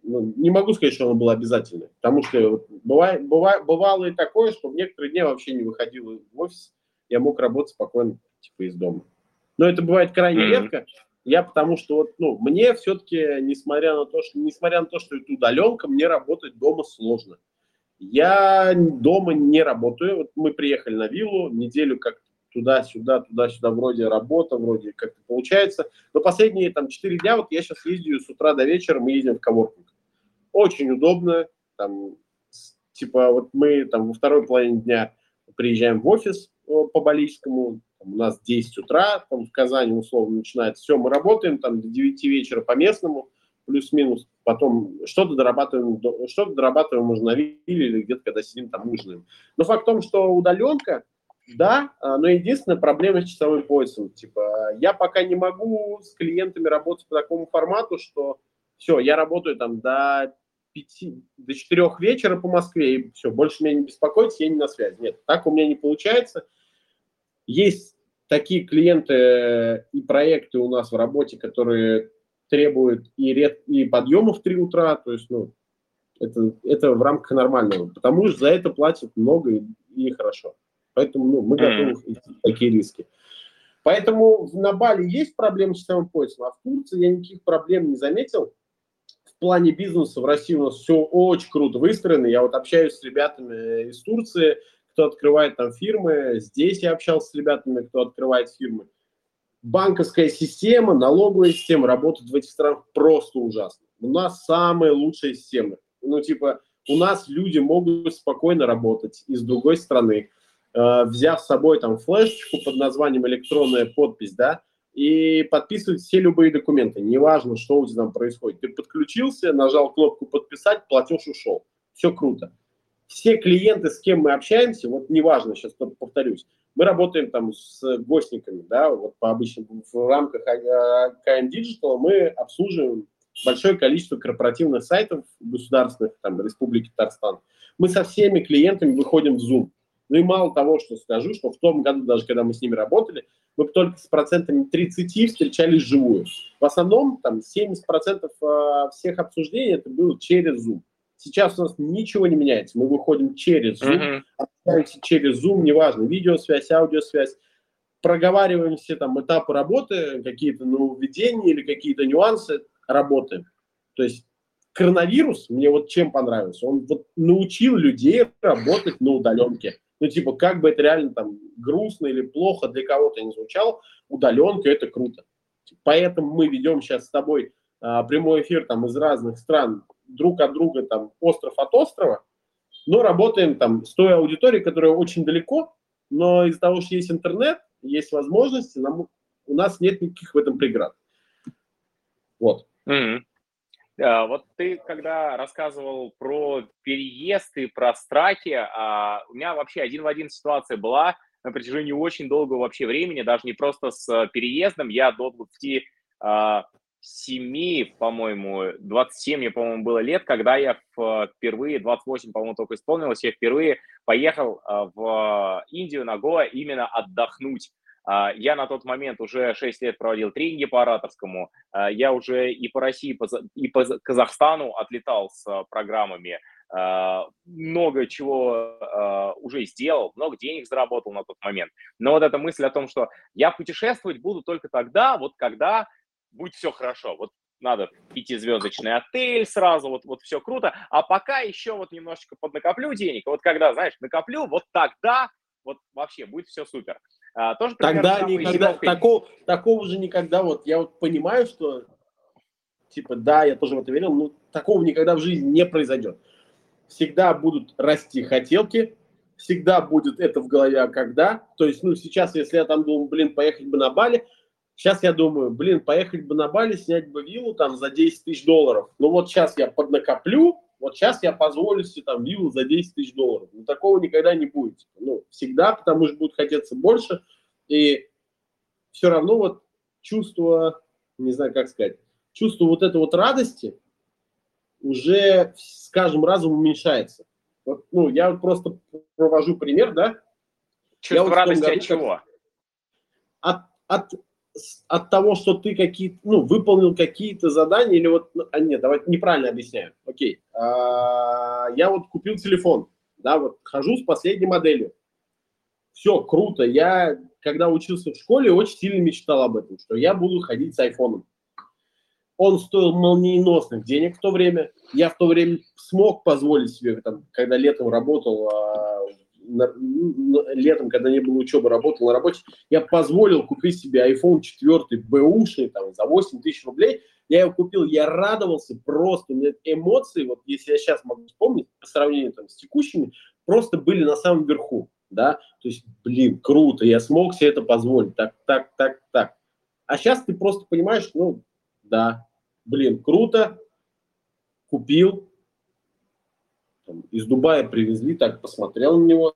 Ну, не могу сказать, что оно было обязательное, потому что вот, бывает, бывает, бывало и такое, что в некоторые дни вообще не выходил в офис, я мог работать спокойно, типа, из дома. Но это бывает крайне mm-hmm. редко. Я потому что вот, ну, мне все-таки, несмотря на то, что, несмотря на то, что это удаленка, мне работать дома сложно. Я дома не работаю. Вот мы приехали на виллу, неделю как туда-сюда, туда-сюда, вроде работа, вроде как-то получается. Но последние там 4 дня, вот я сейчас ездию с утра до вечера, мы едем в коворкинг. Очень удобно, там, типа, вот мы там во второй половине дня приезжаем в офис по Балийскому, у нас 10 утра, там в Казани условно начинается, все, мы работаем там до 9 вечера по местному, плюс-минус, потом что-то дорабатываем, что-то дорабатываем уже на вилле или где-то, когда сидим там ужинаем. Но факт в том, что удаленка – да, а, но единственная проблема с часовым поясом. Типа, я пока не могу с клиентами работать по такому формату, что все, я работаю там до 5, до 4 вечера по Москве, и все, больше меня не беспокойтесь, я не на связи. Нет, так у меня не получается. Есть такие клиенты и проекты у нас в работе, которые требуют и, ред, и подъема в 3 утра, то есть, ну, это, это в рамках нормального, потому что за это платят много и, и хорошо. Поэтому ну, мы готовы идти такие риски. Поэтому на Бали есть проблемы с часовым поясом, а в Турции я никаких проблем не заметил. В плане бизнеса в России у нас все очень круто выстроено. Я вот общаюсь с ребятами из Турции, кто открывает там фирмы. Здесь я общался с ребятами, кто открывает фирмы. Банковская система, налоговая система работают в этих странах просто ужасно. У нас самые лучшие системы. Ну, типа, у нас люди могут спокойно работать из другой страны взяв с собой там флешечку под названием электронная подпись, да, и подписывать все любые документы, неважно, что у тебя там происходит. Ты подключился, нажал кнопку подписать, платеж ушел. Все круто. Все клиенты, с кем мы общаемся, вот неважно, сейчас повторюсь, мы работаем там с гостниками, да, вот по обычным, в рамках KM Digital мы обслуживаем большое количество корпоративных сайтов государственных, там, Республики Татарстан. Мы со всеми клиентами выходим в Zoom. Ну и мало того, что скажу, что в том году, даже когда мы с ними работали, мы только с процентами 30 встречались вживую. В основном там 70% а, всех обсуждений это было через Zoom. Сейчас у нас ничего не меняется. Мы выходим через Zoom, mm-hmm. общаемся через Zoom, неважно, видеосвязь, аудиосвязь, проговариваем все там этапы работы, какие-то нововведения или какие-то нюансы работы. То есть коронавирус мне вот чем понравился? Он вот научил людей работать на удаленке. Ну, типа, как бы это реально там грустно или плохо для кого-то не звучало, удаленка – это круто. Поэтому мы ведем сейчас с тобой а, прямой эфир там из разных стран, друг от друга, там, остров от острова, но работаем там с той аудиторией, которая очень далеко, но из-за того, что есть интернет, есть возможности, нам, у нас нет никаких в этом преград. Вот. Mm-hmm. Uh, вот ты, когда рассказывал про переезд и про страхи, uh, у меня вообще один в один ситуация была на протяжении очень долгого вообще времени, даже не просто с переездом, я до 20 uh, 7, по-моему, 27 мне, по-моему, было лет, когда я впервые, 28, по-моему, только исполнилось, я впервые поехал а, в Индию на Гоа именно отдохнуть. А, я на тот момент уже 6 лет проводил тренинги по ораторскому. А, я уже и по России, и по Казахстану отлетал с программами. Много чего уже сделал, много денег заработал на тот момент. Но вот эта мысль о том, что я путешествовать буду только тогда, вот когда будет все хорошо. Вот надо пятизвездочный отель сразу, вот, вот все круто. А пока еще вот немножечко поднакоплю денег. Вот когда, знаешь, накоплю, вот тогда вот вообще будет все супер. А, тоже тогда никогда, такого, такого же никогда, вот я вот понимаю, что типа, да, я тоже в это верил, но такого никогда в жизни не произойдет. Всегда будут расти хотелки, всегда будет это в голове, а когда. То есть, ну, сейчас, если я там думаю, блин, поехать бы на Бали, Сейчас я думаю, блин, поехать бы на Бали, снять бы виллу там за 10 тысяч долларов. Ну вот сейчас я поднакоплю, вот сейчас я позволю себе там виллу за 10 тысяч долларов. Ну такого никогда не будет. Ну, всегда, потому что будет хотеться больше. И все равно вот чувство, не знаю, как сказать, чувство вот этой вот радости уже с каждым разом уменьшается. Вот, ну, я вот просто провожу пример, да? Чувство вот радости году, от чего? От, от от того, что ты какие ну, выполнил какие-то задания, или вот, ну, а нет, давайте неправильно объясняю. Окей, а, я вот купил телефон, да, вот хожу с последней моделью. Все, круто. Я, когда учился в школе, очень сильно мечтал об этом, что я буду ходить с айфоном. Он стоил молниеносных денег в то время. Я в то время смог позволить себе, там, когда летом работал а, летом, когда не было учебы, работал на работе, я позволил купить себе iPhone 4 бэушный там, за 8 тысяч рублей. Я его купил, я радовался просто. Эмоции, вот если я сейчас могу вспомнить, по сравнению там, с текущими, просто были на самом верху. Да? То есть, блин, круто, я смог себе это позволить. Так, так, так, так. А сейчас ты просто понимаешь, ну, да, блин, круто, купил, из Дубая привезли, так посмотрел на него,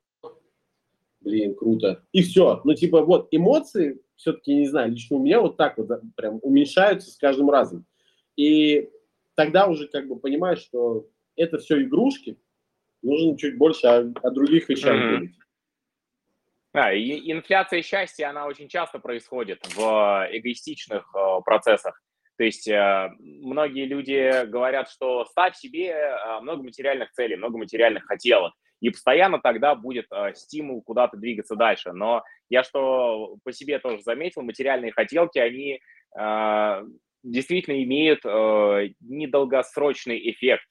блин, круто. И все. Ну, типа, вот, эмоции, все-таки, не знаю, лично у меня вот так вот прям уменьшаются с каждым разом. И тогда уже как бы понимаешь, что это все игрушки, нужно чуть больше о, о других вещах mm-hmm. думать. Да, и инфляция счастья, она очень часто происходит в эгоистичных э, процессах. То есть э, многие люди говорят, что ставь себе э, много материальных целей, много материальных хотелок, и постоянно тогда будет э, стимул куда-то двигаться дальше. Но я что по себе тоже заметил, материальные хотелки, они э, действительно имеют э, недолгосрочный эффект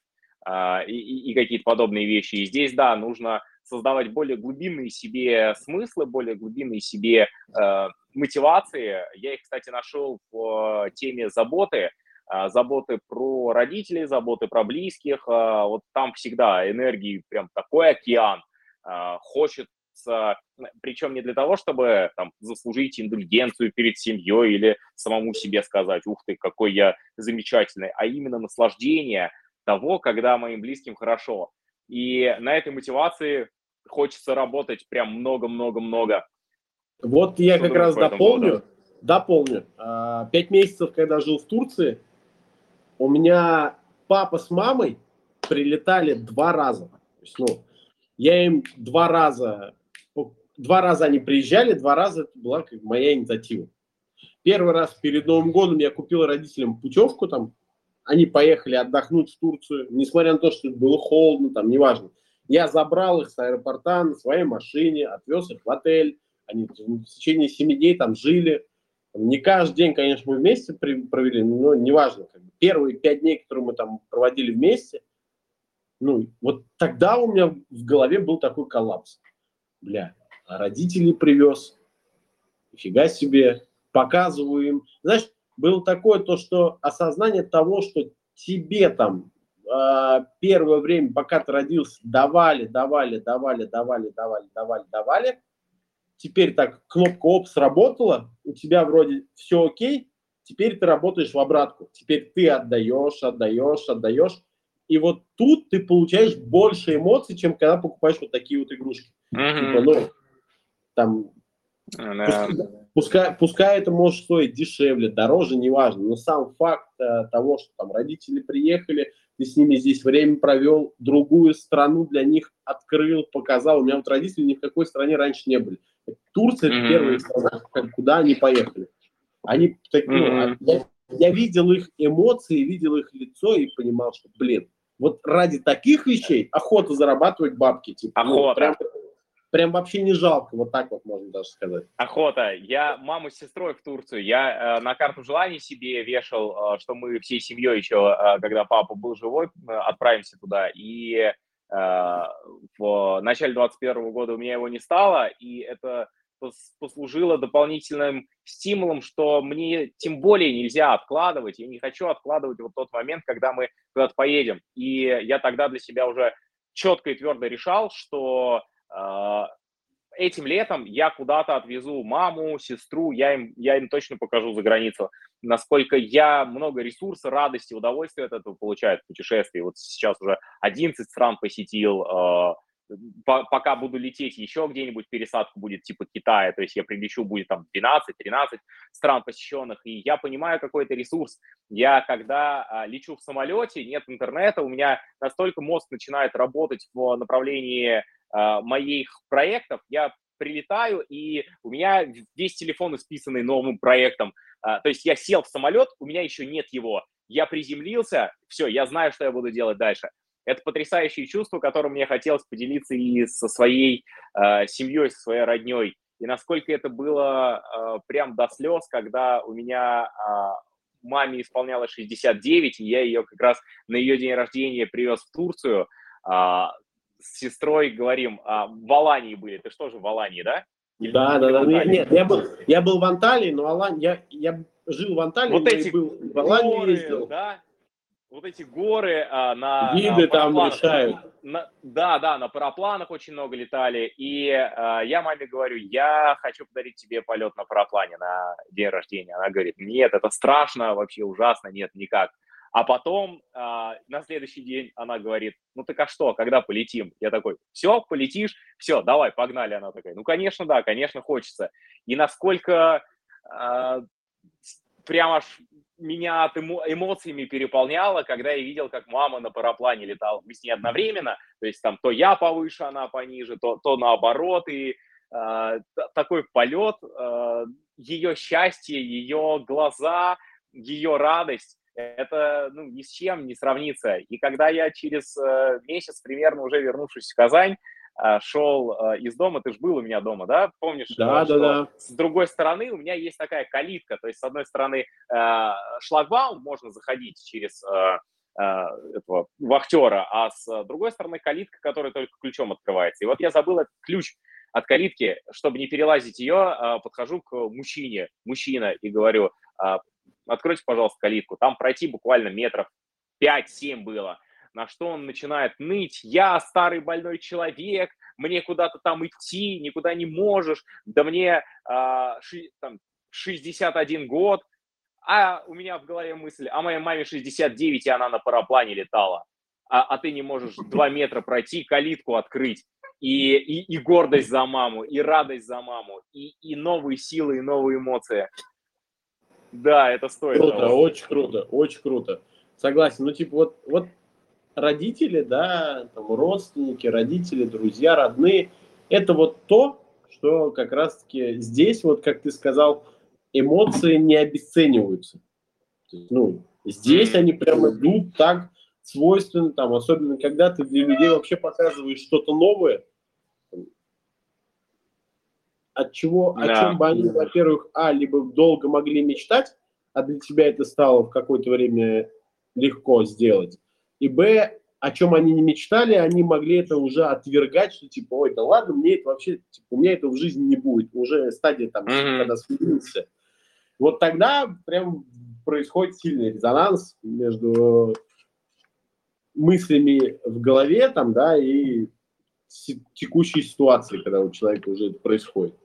и, и какие-то подобные вещи. И здесь, да, нужно создавать более глубинные себе смыслы, более глубинные себе э, мотивации. Я их, кстати, нашел в теме заботы. А, заботы про родителей, заботы про близких. А, вот там всегда энергии прям такой океан. А, хочется, причем не для того, чтобы там, заслужить индульгенцию перед семьей или самому себе сказать, ух ты, какой я замечательный, а именно наслаждение того, когда моим близким хорошо. И на этой мотивации хочется работать прям много-много-много. Вот я Что как раз дополню, дополню. Пять месяцев, когда жил в Турции, у меня папа с мамой прилетали два раза. То есть, ну, я им два раза, два раза они приезжали, два раза это была как моя инициатива. Первый раз перед Новым годом я купил родителям путевку, там, они поехали отдохнуть в Турцию, несмотря на то, что было холодно, там, неважно. Я забрал их с аэропорта на своей машине, отвез их в отель, они в течение семи дней там жили. Не каждый день, конечно, мы вместе провели, но неважно. Как бы. Первые пять дней, которые мы там проводили вместе, ну, вот тогда у меня в голове был такой коллапс. Бля, а родителей привез, нифига себе, показываю им. Знаешь, было такое то, что осознание того, что тебе там э, первое время, пока ты родился, давали, давали, давали, давали, давали, давали, давали, теперь так кнопка оп сработала, у тебя вроде все окей, теперь ты работаешь в обратку. Теперь ты отдаешь, отдаешь, отдаешь. И вот тут ты получаешь больше эмоций, чем когда покупаешь вот такие вот игрушки. Mm-hmm. Типа, ну, там, пускай, пускай, пускай это может стоить дешевле, дороже, неважно, но сам факт э, того, что там родители приехали, ты с ними здесь время провел, другую страну для них открыл, показал. У меня вот родители ни в какой стране раньше не были. Турция mm-hmm. первая страна, куда они поехали. Они так, ну, mm-hmm. я, я видел их эмоции, видел их лицо и понимал, что, блин, вот ради таких вещей охота зарабатывать бабки. Типа, ну, охота. Ну, прям, прям вообще не жалко, вот так вот можно даже сказать. Охота. Я маму с сестрой в Турцию, я э, на карту желаний себе вешал, э, что мы всей семьей еще, э, когда папа был живой, э, отправимся туда. И в начале 21 года у меня его не стало, и это послужило дополнительным стимулом, что мне тем более нельзя откладывать. Я не хочу откладывать вот тот момент, когда мы куда-то поедем. И я тогда для себя уже четко и твердо решал, что э, этим летом я куда-то отвезу маму, сестру, я им, я им точно покажу за границу, насколько я много ресурса, радости, удовольствия от этого получаю в путешествии. Вот сейчас уже 11 стран посетил, э, пока буду лететь еще где-нибудь пересадка будет типа Китая, то есть я прилечу, будет там 12-13 стран посещенных, и я понимаю какой-то ресурс. Я когда а, лечу в самолете, нет интернета, у меня настолько мозг начинает работать в направлении а, моих проектов, я прилетаю, и у меня весь телефон исписанный новым проектом. А, то есть я сел в самолет, у меня еще нет его. Я приземлился, все, я знаю, что я буду делать дальше. Это потрясающее чувство, которым мне хотелось поделиться и со своей э, семьей, со своей родней. И насколько это было э, прям до слез, когда у меня э, маме исполнялось 69, и я ее как раз на ее день рождения привез в Турцию. Э, с сестрой говорим, э, в Алании были. Ты что же в Алании, да? Или да, да, да. Нет, нет, я был, я был в Анталии, но Алань, я, я жил в Анталии, вот эти был в Алании горы, ездил. Да, вот эти горы а, на виды там решают. На, да, да, на парапланах очень много летали, и а, я маме говорю, я хочу подарить тебе полет на параплане на день рождения. Она говорит, нет, это страшно, вообще ужасно, нет, никак. А потом а, на следующий день она говорит, ну так а что, когда полетим? Я такой, все, полетишь, все, давай, погнали. Она такая, ну конечно, да, конечно, хочется. И насколько а, прям аж меня эмоциями переполняло, когда я видел, как мама на параплане летала. Мы с ней одновременно, то есть там то я повыше, она пониже, то, то наоборот, и э, такой полет, э, ее счастье, ее глаза, ее радость, это ну, ни с чем не сравнится. И когда я через э, месяц примерно уже вернувшись в Казань, шел а, из дома, ты же был у меня дома, да, помнишь? Да, да, да. С другой стороны у меня есть такая калитка, то есть с одной стороны а, шлагбаум можно заходить через этого вахтера, а с другой стороны калитка, которая только ключом открывается. И вот я забыл этот ключ от калитки, чтобы не перелазить ее, подхожу к мужчине, мужчина, и говорю, откройте, пожалуйста, калитку. Там пройти буквально метров 5-7 было на что он начинает ныть, я старый больной человек, мне куда-то там идти, никуда не можешь, да мне а, ши, там, 61 год, а у меня в голове мысль, а моей маме 69, и она на параплане летала, а, а ты не можешь [laughs] 2 метра пройти, калитку открыть, и, и, и гордость за маму, и радость за маму, и, и новые силы, и новые эмоции. Да, это стоит. Круто, того. очень круто, очень круто. Согласен. Ну, типа, вот, вот родители, да, там, родственники, родители, друзья, родные, это вот то, что как раз-таки здесь, вот как ты сказал, эмоции не обесцениваются. Ну, здесь они прям идут так свойственно, там, особенно когда ты для людей вообще показываешь что-то новое, от чего, да. о чем бы они, во-первых, а, либо долго могли мечтать, а для тебя это стало в какое-то время легко сделать, и, б, о чем они не мечтали, они могли это уже отвергать, что типа, ой, да ладно, мне это вообще, типа, у меня этого в жизни не будет, уже стадия там, mm-hmm. когда смирился. Вот тогда прям происходит сильный резонанс между мыслями в голове там, да, и текущей ситуации, когда у человека уже это происходит.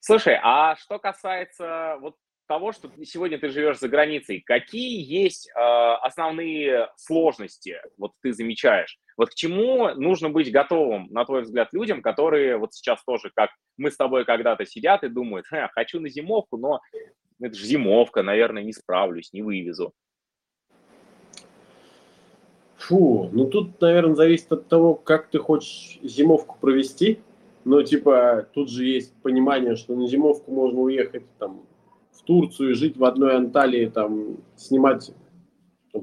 Слушай, а что касается вот того, что сегодня ты живешь за границей, какие есть э, основные сложности, вот ты замечаешь? Вот к чему нужно быть готовым, на твой взгляд, людям, которые вот сейчас тоже, как мы с тобой когда-то сидят и думают, хочу на зимовку, но это же зимовка, наверное, не справлюсь, не вывезу. Фу, ну тут, наверное, зависит от того, как ты хочешь зимовку провести. Но, типа, тут же есть понимание, что на зимовку можно уехать там Турцию, жить в одной Анталии, там, снимать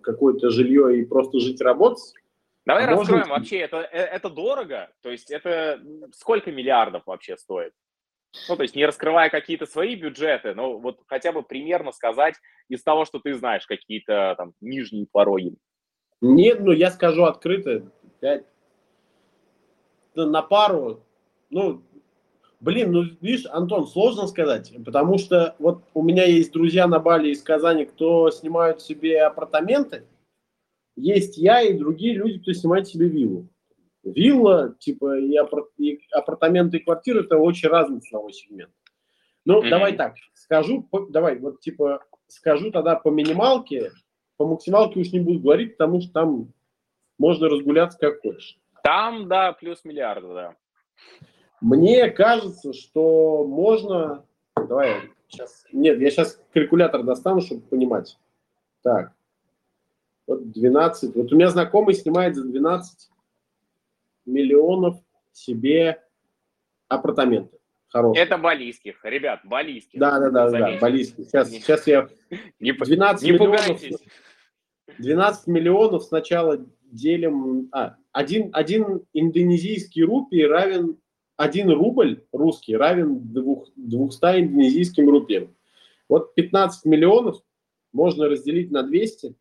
какое-то жилье и просто жить работать. Давай а раскроем можно... вообще, это, э, это дорого? То есть это сколько миллиардов вообще стоит? Ну, то есть не раскрывая какие-то свои бюджеты, но вот хотя бы примерно сказать из того, что ты знаешь, какие-то там нижние пороги. Нет, ну я скажу открыто, 5 на пару, ну, Блин, ну видишь, Антон, сложно сказать, потому что вот у меня есть друзья на Бали из Казани, кто снимают себе апартаменты, есть я и другие люди, кто снимает себе виллу. Вилла, типа, и, апар- и апартаменты, и квартиры – это очень разный ценовой сегмент. Ну, mm-hmm. давай так, скажу, по, давай, вот, типа, скажу тогда по минималке, по максималке уж не буду говорить, потому что там можно разгуляться как хочешь. Там, да, плюс миллиард, да. Мне кажется, что можно... Давай, сейчас... Нет, я сейчас калькулятор достану, чтобы понимать. Так. Вот 12. Вот у меня знакомый снимает за 12 миллионов себе апартаменты. Хорошие. Это балийских, ребят, балийских. Да, да, да, да, балийских. Сейчас, не, сейчас я... 12 не миллионов, пугайтесь. 12 миллионов сначала делим... А, один, один индонезийский рупий равен 1 рубль русский равен 200 индонезийским рупиям. Вот 15 миллионов можно разделить на 200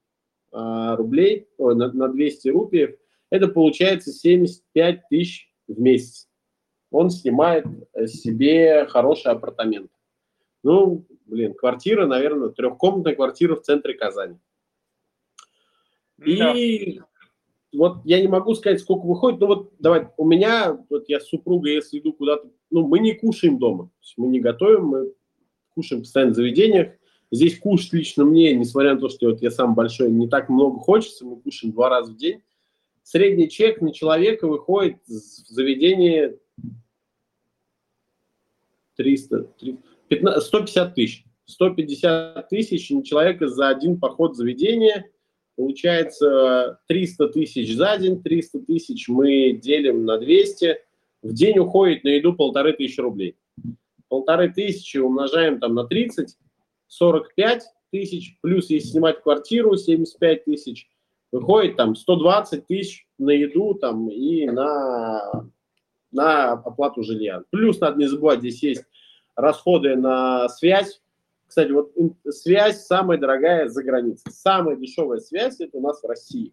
а, рублей, ой, на, на 200 рупиев. Это получается 75 тысяч в месяц. Он снимает себе хороший апартамент. Ну, блин, квартира, наверное, трехкомнатная квартира в центре Казани. И вот я не могу сказать, сколько выходит, но вот давай, у меня, вот я с супругой, если иду куда-то, ну, мы не кушаем дома, мы не готовим, мы кушаем постоянно в заведениях. Здесь кушать лично мне, несмотря на то, что вот я сам большой, не так много хочется, мы кушаем два раза в день. Средний чек на человека выходит в заведении 300, 15, 150 тысяч. 150 тысяч на человека за один поход в заведение – Получается 300 тысяч за день, 300 тысяч мы делим на 200. В день уходит на еду полторы тысячи рублей. Полторы тысячи умножаем там на 30, 45 тысяч, плюс если снимать квартиру 75 тысяч, выходит там 120 тысяч на еду там и на, на оплату жилья. Плюс надо не забывать, здесь есть расходы на связь, кстати, вот связь самая дорогая за границей. Самая дешевая связь это у нас в России.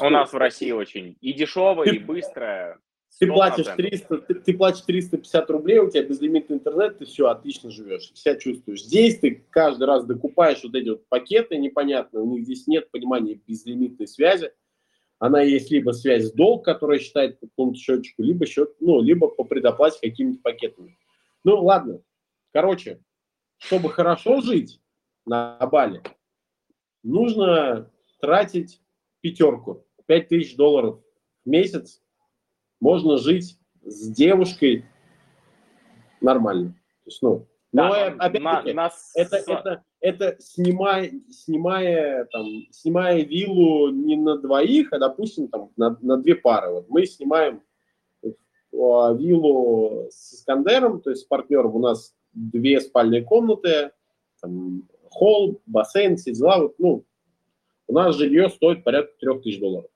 У нас в России очень и дешевая, и быстрая. Ты платишь, 300, ты, ты платишь 350 рублей, у тебя безлимитный интернет, ты все, отлично живешь, себя чувствуешь. Здесь ты каждый раз докупаешь вот эти вот пакеты непонятные, у них здесь нет понимания безлимитной связи. Она есть либо связь долг, которая считает по какому-то счетчику, либо счет, ну, либо по предоплате какими-то пакетами. Ну, ладно. Короче, чтобы хорошо жить на Бали, нужно тратить пятерку, пять тысяч долларов в месяц. Можно жить с девушкой нормально. То есть, ну, Но да, опять-таки, на, это, это, это снимая, снимая, там, снимая виллу не на двоих, а, допустим, там, на, на две пары. Вот мы снимаем а, виллу с Искандером, то есть с партнером у нас две спальные комнаты, там, холл, бассейн, все дела. Вот, ну, у нас жилье стоит порядка трех тысяч долларов.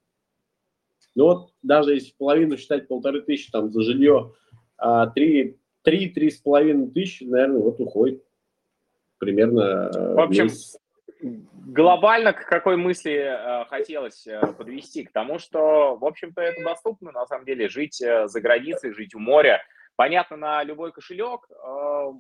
Ну вот даже если половину считать полторы тысячи там за жилье, а три, три, три с половиной тысячи, наверное, вот уходит примерно. Э, В общем, месяц. глобально к какой мысли э, хотелось э, подвести? К тому, что, в общем-то, это доступно, на самом деле, жить э, за границей, жить у моря. Понятно, на любой кошелек э,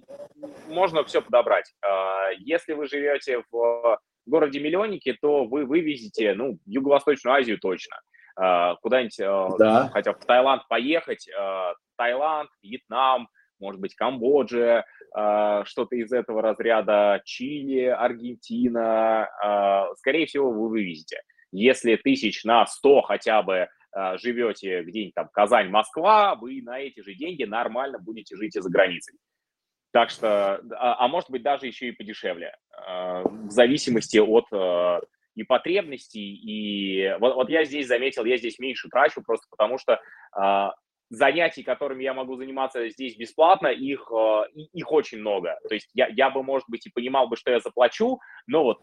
можно все подобрать. Э, если вы живете в городе миллионники, то вы вывезете, ну, Юго-Восточную Азию точно. Э, куда-нибудь, э, да. хотя в Таиланд поехать, э, Таиланд, Вьетнам, может быть, Камбоджа, что-то из этого разряда, Чили, Аргентина, скорее всего, вы вывезете. Если тысяч на 100 хотя бы живете где-нибудь там Казань, Москва, вы на эти же деньги нормально будете жить и за границей. Так что, а, а может быть даже еще и подешевле, в зависимости от и потребностей, и вот, вот я здесь заметил, я здесь меньше трачу просто потому что занятий, которыми я могу заниматься здесь бесплатно, их, э, их очень много. То есть я, я бы, может быть, и понимал бы, что я заплачу, но вот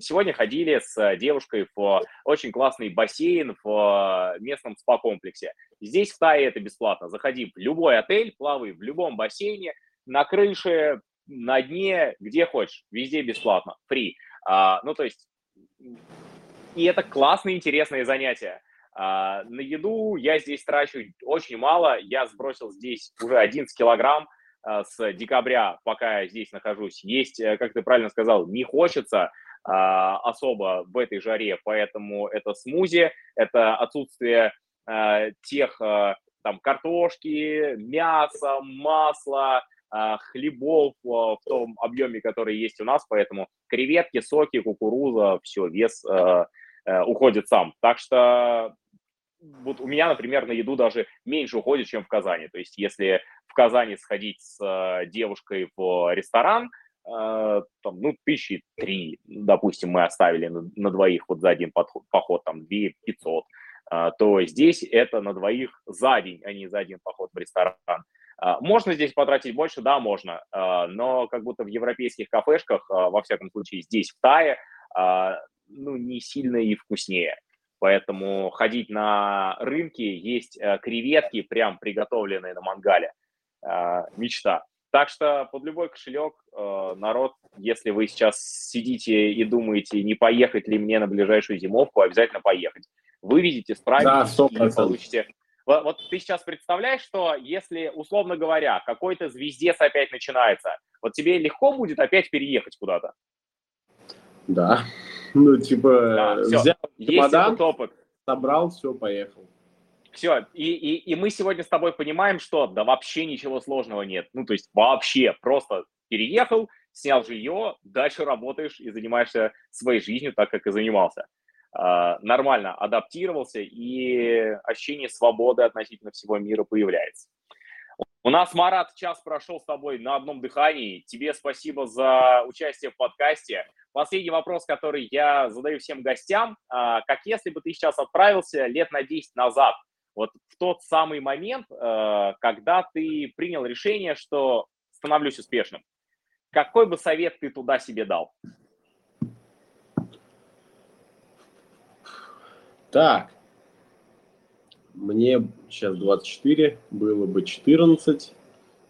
сегодня ходили с девушкой в очень классный бассейн в местном спа-комплексе. Здесь в Тае это бесплатно. Заходи в любой отель, плавай в любом бассейне, на крыше, на дне, где хочешь, везде бесплатно, free. А, ну, то есть и это классные, интересные занятия. А, на еду я здесь трачу очень мало. Я сбросил здесь уже 11 килограмм а, с декабря, пока я здесь нахожусь. Есть, э, как ты правильно сказал, не хочется а, особо в этой жаре, поэтому это смузи, это отсутствие тех там картошки, мяса, масла, хлебов в том объеме, который есть у нас, поэтому креветки, соки, кукуруза, все, вес э, уходит сам. Так что вот у меня, например, на еду даже меньше уходит, чем в Казани. То есть если в Казани сходить с э, девушкой в ресторан, там, ну, тысячи три, допустим, мы оставили на, на двоих вот за один подход, поход, там, две пятьсот, то здесь это на двоих за день, а не за один поход в ресторан. Можно здесь потратить больше? Да, можно, но как будто в европейских кафешках, во всяком случае здесь, в Тае, ну, не сильно и вкуснее. Поэтому ходить на рынки, есть креветки, прям приготовленные на мангале. Мечта. Так что под любой кошелек, народ, если вы сейчас сидите и думаете, не поехать ли мне на ближайшую зимовку, обязательно поехать. Выведите, справитесь да, и получите вот, вот ты сейчас представляешь, что если, условно говоря, какой-то звездец опять начинается, вот тебе легко будет опять переехать куда-то? Да. [laughs] Ну, типа, да, взял чемодан, опыт. собрал, все, поехал. Все, и, и, и мы сегодня с тобой понимаем, что да вообще ничего сложного нет. Ну, то есть вообще просто переехал, снял жилье, дальше работаешь и занимаешься своей жизнью так, как и занимался. А, нормально адаптировался, и ощущение свободы относительно всего мира появляется. У нас, Марат, час прошел с тобой на одном дыхании. Тебе спасибо за участие в подкасте. Последний вопрос, который я задаю всем гостям. А, как если бы ты сейчас отправился лет на 10 назад, вот в тот самый момент, а, когда ты принял решение, что становлюсь успешным, какой бы совет ты туда себе дал? Так, мне сейчас 24, было бы 14.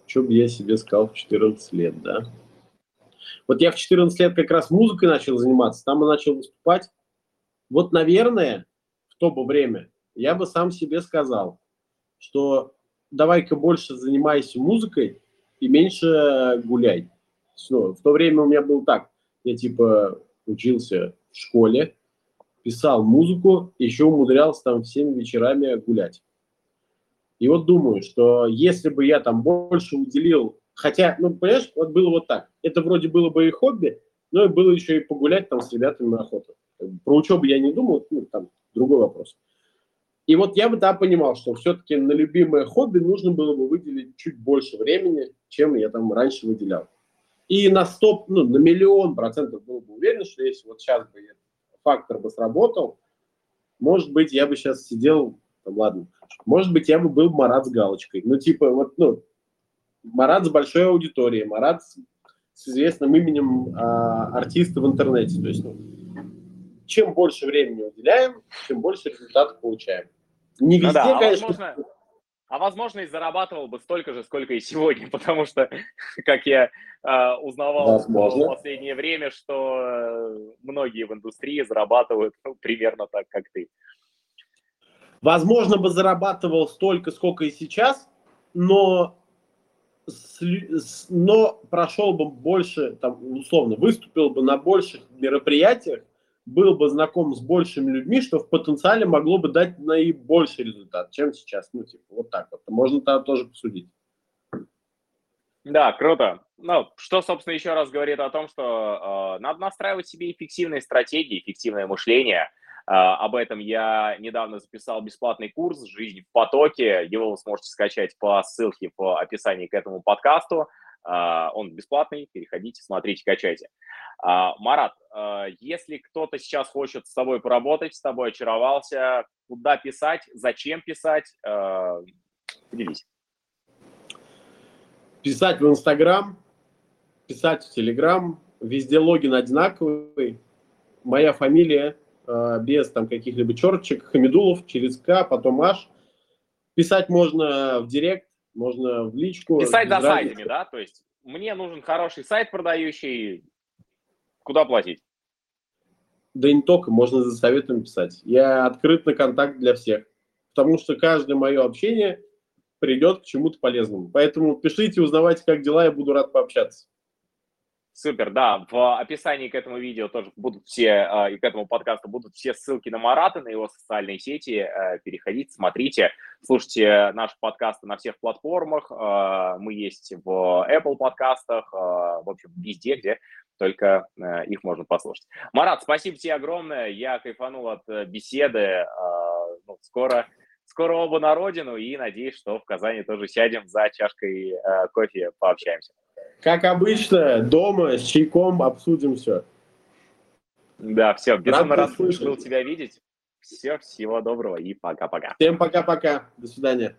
Что бы я себе сказал в 14 лет, да? Вот я в 14 лет как раз музыкой начал заниматься, там и начал выступать. Вот, наверное, в то бы время я бы сам себе сказал, что давай-ка больше занимайся музыкой и меньше гуляй. Ну, в то время у меня было так, я типа учился в школе, писал музыку, еще умудрялся там всеми вечерами гулять. И вот думаю, что если бы я там больше уделил, хотя, ну, понимаешь, вот было вот так, это вроде было бы и хобби, но и было еще и погулять там с ребятами на охоту. Про учебу я не думал, ну, там другой вопрос. И вот я бы, да, понимал, что все-таки на любимое хобби нужно было бы выделить чуть больше времени, чем я там раньше выделял. И на стоп, ну, на миллион процентов был бы уверен, что если вот сейчас бы фактор бы сработал, может быть, я бы сейчас сидел, ладно, может быть, я бы был Марат с галочкой. Ну, типа, вот, ну, Марат с большой аудиторией, Марат с, с известным именем а, артиста в интернете. То есть, ну, чем больше времени уделяем, тем больше результатов получаем. Не везде, ну да, а конечно. Возможно, а возможно, и зарабатывал бы столько же, сколько и сегодня, [laughs] потому что, как я э, узнавал возможно. в последнее время, что э, многие в индустрии зарабатывают ну, примерно так, как ты. Возможно, бы зарабатывал столько, сколько и сейчас, но но прошел бы больше, там, условно, выступил бы на больших мероприятиях, был бы знаком с большими людьми, что в потенциале могло бы дать наибольший результат, чем сейчас. Ну, типа, вот так вот. Можно там тоже посудить. Да, круто. Ну, что, собственно, еще раз говорит о том, что э, надо настраивать себе эффективные стратегии, эффективное мышление. Э, об этом я недавно записал бесплатный курс «Жизнь в потоке». Его вы сможете скачать по ссылке в описании к этому подкасту. Э, он бесплатный, переходите, смотрите, качайте. А, Марат, а, если кто-то сейчас хочет с тобой поработать, с тобой очаровался, куда писать, зачем писать, а, поделись. Писать в Инстаграм, писать в Телеграм, везде логин одинаковый. Моя фамилия без там каких-либо черточек, Хамидулов, через К, потом H. Писать можно в Директ, можно в личку. Писать за сайтами, да? То есть мне нужен хороший сайт продающий, Куда платить? Да и не только, можно за советом писать. Я открыт на контакт для всех, потому что каждое мое общение придет к чему-то полезному. Поэтому пишите, узнавайте, как дела, я буду рад пообщаться. Супер, да, в описании к этому видео тоже будут все, а, и к этому подкасту будут все ссылки на Марата, на его социальные сети. Э, переходите, смотрите, слушайте наши подкасты на всех платформах. Э, мы есть в Apple подкастах, э, в общем, везде, где только их можно послушать. Марат, спасибо тебе огромное. Я кайфанул от беседы. Ну, скоро, скоро оба на родину и надеюсь, что в Казани тоже сядем за чашкой кофе, пообщаемся. Как обычно, дома с чайком обсудим все. Да, все, безумно рад был тебя видеть. Все, всего доброго и пока-пока. Всем пока-пока. До свидания.